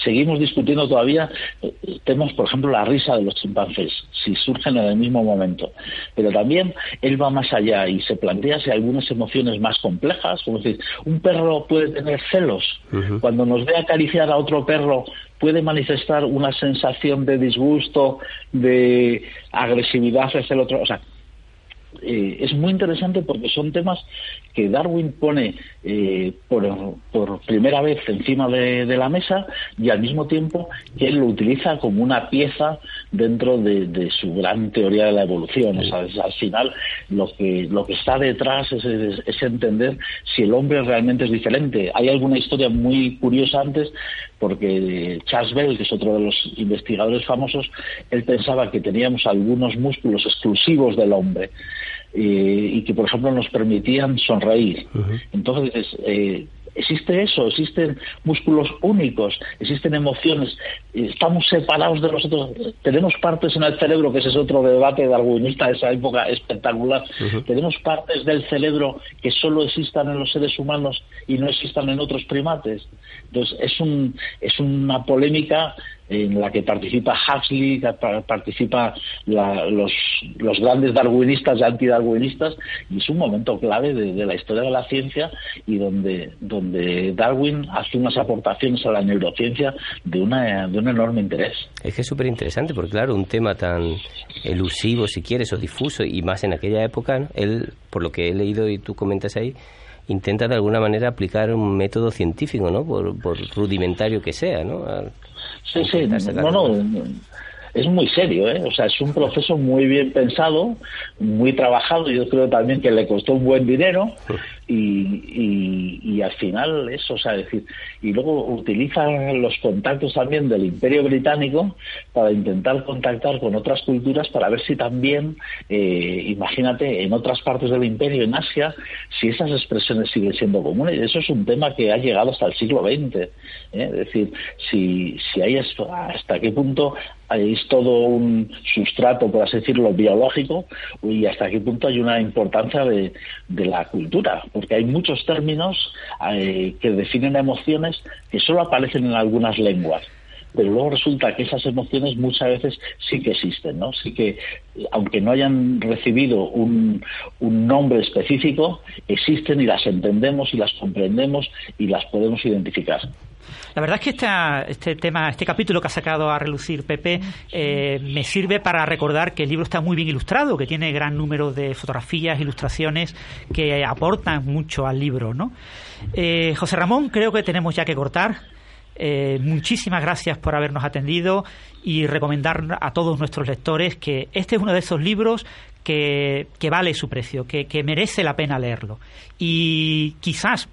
[SPEAKER 10] Seguimos discutiendo todavía eh, temas, por ejemplo, la risa de los chimpancés, si surgen en el mismo momento. Pero también él va más allá y se plantea si algunas emociones más complejas, como decir, un perro puede tener celos. Cuando nos ve acariciar a otro perro, puede manifestar una sensación de disgusto, de agresividad hacia el otro. O sea, eh, es muy interesante porque son temas que Darwin pone eh, por, primera vez encima de, la mesa y al mismo tiempo que él lo utiliza como una pieza dentro de, su gran teoría de la evolución. al final lo que, lo que está detrás es, es, entender si el hombre realmente es diferente. Hay alguna historia muy curiosa antes porque Charles Bell, que es otro de los investigadores famosos, él pensaba que teníamos algunos músculos exclusivos del hombre eh, y que, por ejemplo, nos permitían sonreír. Entonces, eh, existe eso, existen músculos únicos, existen emociones, estamos separados de nosotros, tenemos partes en el cerebro, que ese es otro debate darwinista de esa época espectacular, tenemos partes del cerebro que solo existan en los seres humanos y no existan en otros primates. Entonces, es, un, es una polémica en la que participa Huxley, participa los, los, grandes darwinistas y antidarwinistas, y es un momento clave de, la historia de la ciencia y donde, donde Darwin hace unas aportaciones a la neurociencia de, una, de un enorme interés.
[SPEAKER 2] Es que es súper interesante, porque claro, un tema tan elusivo, si quieres, o difuso, y más en aquella época, él, por lo que he leído y tú comentas ahí, intenta de alguna manera aplicar un método científico, ¿no? Por, rudimentario que sea, ¿no?
[SPEAKER 10] Sí, sí, no, no, es muy serio, ¿eh? O sea, es un proceso muy bien pensado, muy trabajado. Yo creo también que le costó un buen dinero y, y, al final eso, o sea, decir, y luego utilizan los contactos también del Imperio Británico para intentar contactar con otras culturas para ver si también, eh, imagínate, en otras partes del Imperio, en Asia, si esas expresiones siguen siendo comunes. Eso es un tema que ha llegado hasta el siglo XX. ¿eh? Es decir, si, si hay esto, hasta qué punto es todo un sustrato, por así decirlo, biológico y hasta qué punto hay una importancia de, la cultura, porque hay muchos términos eh, que definen emociones que solo aparecen en algunas lenguas pero luego resulta que esas emociones muchas veces sí que existen, ¿no? Sí que, aunque no hayan recibido un, un, nombre específico, existen y las entendemos y las comprendemos y las podemos identificar.
[SPEAKER 5] La verdad es que este tema, este capítulo que ha sacado a relucir Pepe, eh, me sirve para recordar que el libro está muy bien ilustrado, que tiene gran número de fotografías, ilustraciones que aportan mucho al libro, ¿no? Eh, José Ramón, creo que tenemos ya que cortar. Eh, muchísimas gracias por habernos atendido y recomendar a todos nuestros lectores que este es uno de esos libros que, vale su precio, que, que merece la pena leerlo. Y quizás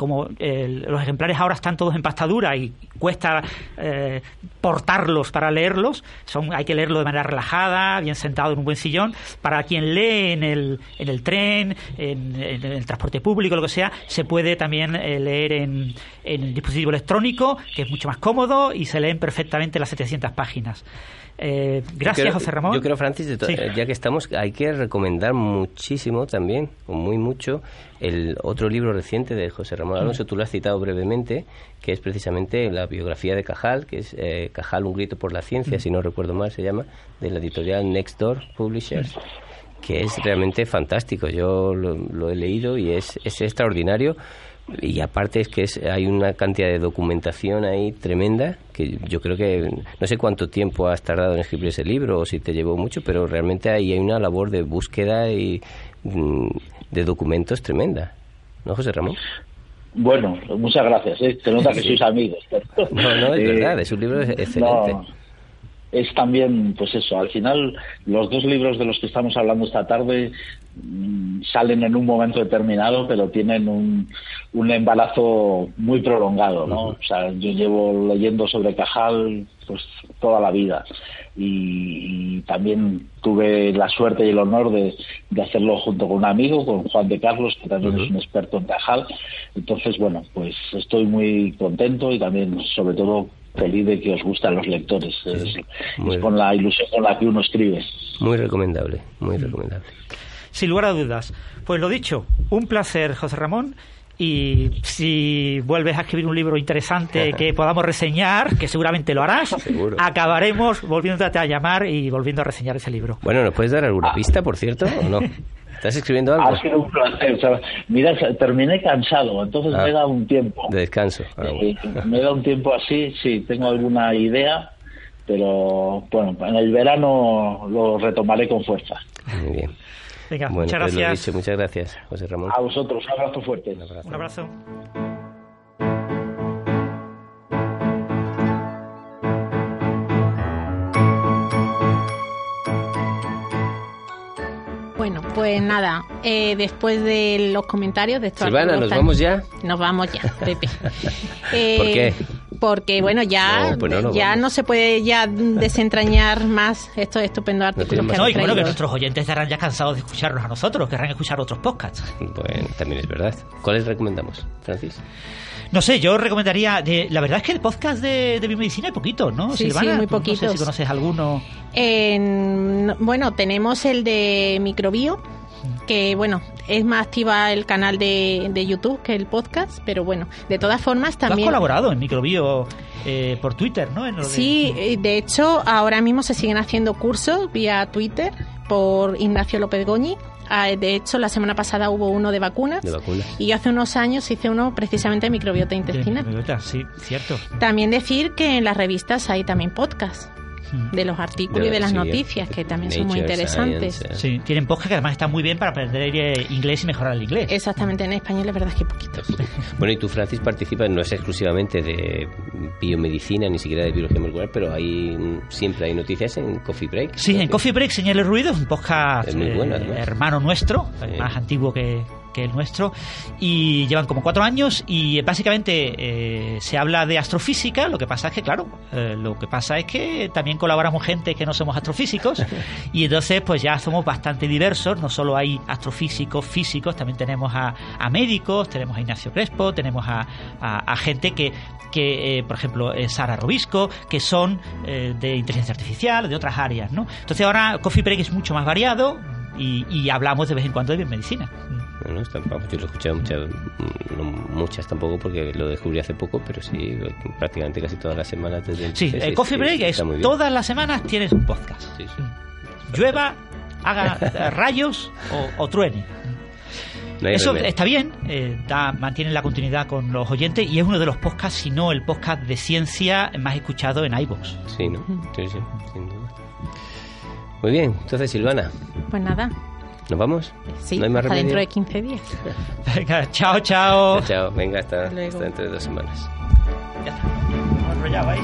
[SPEAKER 5] como los ejemplares ahora están todos en pastadura y cuesta eh, portarlos para leerlos, son, hay que leerlo de manera relajada, bien sentado en un buen sillón. Para quien lee en el, en el tren, en, el transporte público, lo que sea, se puede también eh, leer en, en el dispositivo electrónico, que es mucho más cómodo y se leen perfectamente las 700 páginas. Eh, gracias, José Ramón.
[SPEAKER 2] Yo creo, Francis, ya que estamos, hay que recomendar muchísimo también, o muy mucho, el otro libro reciente de José Ramón Alonso, tú lo has citado brevemente, que es precisamente la biografía de Cajal, que es eh, Cajal, un grito por la ciencia, si no recuerdo mal, se llama, de la editorial Next Door Publishers que es realmente fantástico. Yo lo, he leído y es, es extraordinario y aparte es que hay una cantidad de documentación ahí tremenda que yo creo que no sé cuánto tiempo has tardado en escribir ese libro o si te llevó mucho pero realmente ahí hay una labor de búsqueda y mm, de documentos tremenda ¿no José Ramón?
[SPEAKER 10] Bueno, muchas gracias. ¿eh? Se nota que sois amigos.
[SPEAKER 2] No, no, es verdad, es un libro excelente.
[SPEAKER 10] es también, pues eso, al final los dos libros de los que estamos hablando esta tarde Mm, salen en un momento determinado, pero tienen un, un embarazo muy prolongado, ¿no? O sea, yo llevo leyendo sobre Cajal pues toda la vida y, también tuve la suerte y el honor de, hacerlo junto con un amigo, con Juan de Carlos, que también es un experto en Cajal. Entonces, bueno, pues estoy muy contento y también, sobre todo, feliz de que os gustan los lectores. es, con la ilusión con la que uno escribe.
[SPEAKER 2] Muy recomendable, muy recomendable
[SPEAKER 5] sin lugar a dudas. Pues lo dicho, un placer, José Ramón. Y si vuelves a escribir un libro interesante que podamos reseñar, que seguramente lo harás, acabaremos volviéndote a llamar y volviendo a reseñar ese libro.
[SPEAKER 2] Bueno, ¿nos puedes dar alguna pista, por cierto, o no? ¿Estás escribiendo algo?
[SPEAKER 10] Ha sido un placer. mira, terminé cansado, entonces me he dado un tiempo.
[SPEAKER 2] De descanso.
[SPEAKER 10] Ah, eh, me he dado un tiempo así, sí, tengo alguna idea, pero bueno, en el verano lo retomaré con fuerza.
[SPEAKER 5] Muy bien. Venga, muchas pues gracias.
[SPEAKER 2] muchas gracias, José Ramón.
[SPEAKER 10] A vosotros, un abrazo fuerte.
[SPEAKER 5] Un abrazo.
[SPEAKER 1] Bueno, pues nada, eh, después de los comentarios de estos
[SPEAKER 2] Silvana, ¿nos vamos ya?
[SPEAKER 1] Nos vamos ya, Pepe.
[SPEAKER 2] ¿Por qué?
[SPEAKER 1] Porque bueno ya no, pues ya no se puede ya desentrañar más estos estupendos artículos que
[SPEAKER 5] no, y bueno que nuestros oyentes estarán ya cansados de escucharnos a nosotros querrán escuchar otros podcasts
[SPEAKER 2] bueno también es verdad ¿cuáles recomendamos Francis?
[SPEAKER 5] No sé, yo recomendaría. De, la verdad es que el podcast de, de biomedicina hay poquito, ¿no?
[SPEAKER 1] Sí, sí, muy poquito.
[SPEAKER 5] No sé si conoces alguno.
[SPEAKER 1] bueno, tenemos el de Microbio, que bueno, es más activa el canal de, de YouTube que el podcast, pero bueno, de todas formas también...
[SPEAKER 5] has colaborado en Microbio eh, por Twitter, ¿no?
[SPEAKER 1] sí, de... de hecho ahora mismo se siguen haciendo cursos vía Twitter por Ignacio López Goñi. Ah, de hecho, la semana pasada hubo uno de vacunas.
[SPEAKER 2] De vacunas.
[SPEAKER 1] Y yo hace unos años hice uno precisamente de microbiota intestinal.
[SPEAKER 5] microbiota, sí, cierto.
[SPEAKER 1] También decir que en las revistas hay también podcasts de los artículos y de las noticias, que también son muy interesantes.
[SPEAKER 5] sí, tienen podcast que además están muy bien para aprender eh, inglés y mejorar el inglés.
[SPEAKER 1] Exactamente, en español es verdad que poquito.
[SPEAKER 2] Bueno, y tú, Francis, participas, no es exclusivamente de biomedicina, ni siquiera de biología molecular, pero hay siempre hay noticias en Coffee Break.
[SPEAKER 5] Sí, en Coffee Break, Señal el Ruido, un podcast muy bueno, eh, hermano nuestro, más antiguo que, que el nuestro, y llevan como cuatro años y básicamente eh, se habla de astrofísica, lo que pasa es que, claro, eh, lo que pasa es que también colaboramos gente que no somos astrofísicos y entonces pues ya somos bastante diversos, no solo hay astrofísicos, físicos, también tenemos a, médicos, tenemos a Ignacio Crespo, tenemos a, a, gente que, que eh, por ejemplo, Sara Robisco, que son de inteligencia artificial, de otras áreas, ¿no? Entonces ahora Coffee Break es mucho más variado y, y hablamos de vez en cuando de biomedicina.
[SPEAKER 2] Bueno, yo lo he escuchado muchas, no muchas tampoco porque lo descubrí hace poco, pero sí, prácticamente casi todas las semanas desde
[SPEAKER 5] Sí, el Coffee Break es todas las semanas tienes un podcast. Sí, sí. Mm. Llueva, haga rayos o, truene. Eso está bien, eh, mantiene la continuidad con los oyentes y es uno de los podcasts, si no el podcast de ciencia más escuchado en iVoox.
[SPEAKER 2] Sí, ¿no? Sí, sí, sin duda. Muy bien, entonces Silvana.
[SPEAKER 1] Pues nada,
[SPEAKER 2] ¿Nos vamos?
[SPEAKER 1] Sí, ¿No hay más hasta dentro de 15 días.
[SPEAKER 5] Venga, chao, chao.
[SPEAKER 2] Chao, venga, hasta, hasta dentro de dos semanas.
[SPEAKER 5] Ya está. Enrollado ahí.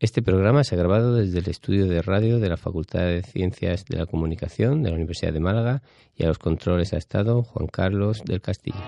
[SPEAKER 2] Este programa se ha grabado desde el estudio de radio de la Facultad de Ciencias de la Comunicación de la Universidad de Málaga y a los controles ha estado Juan Carlos del Castillo.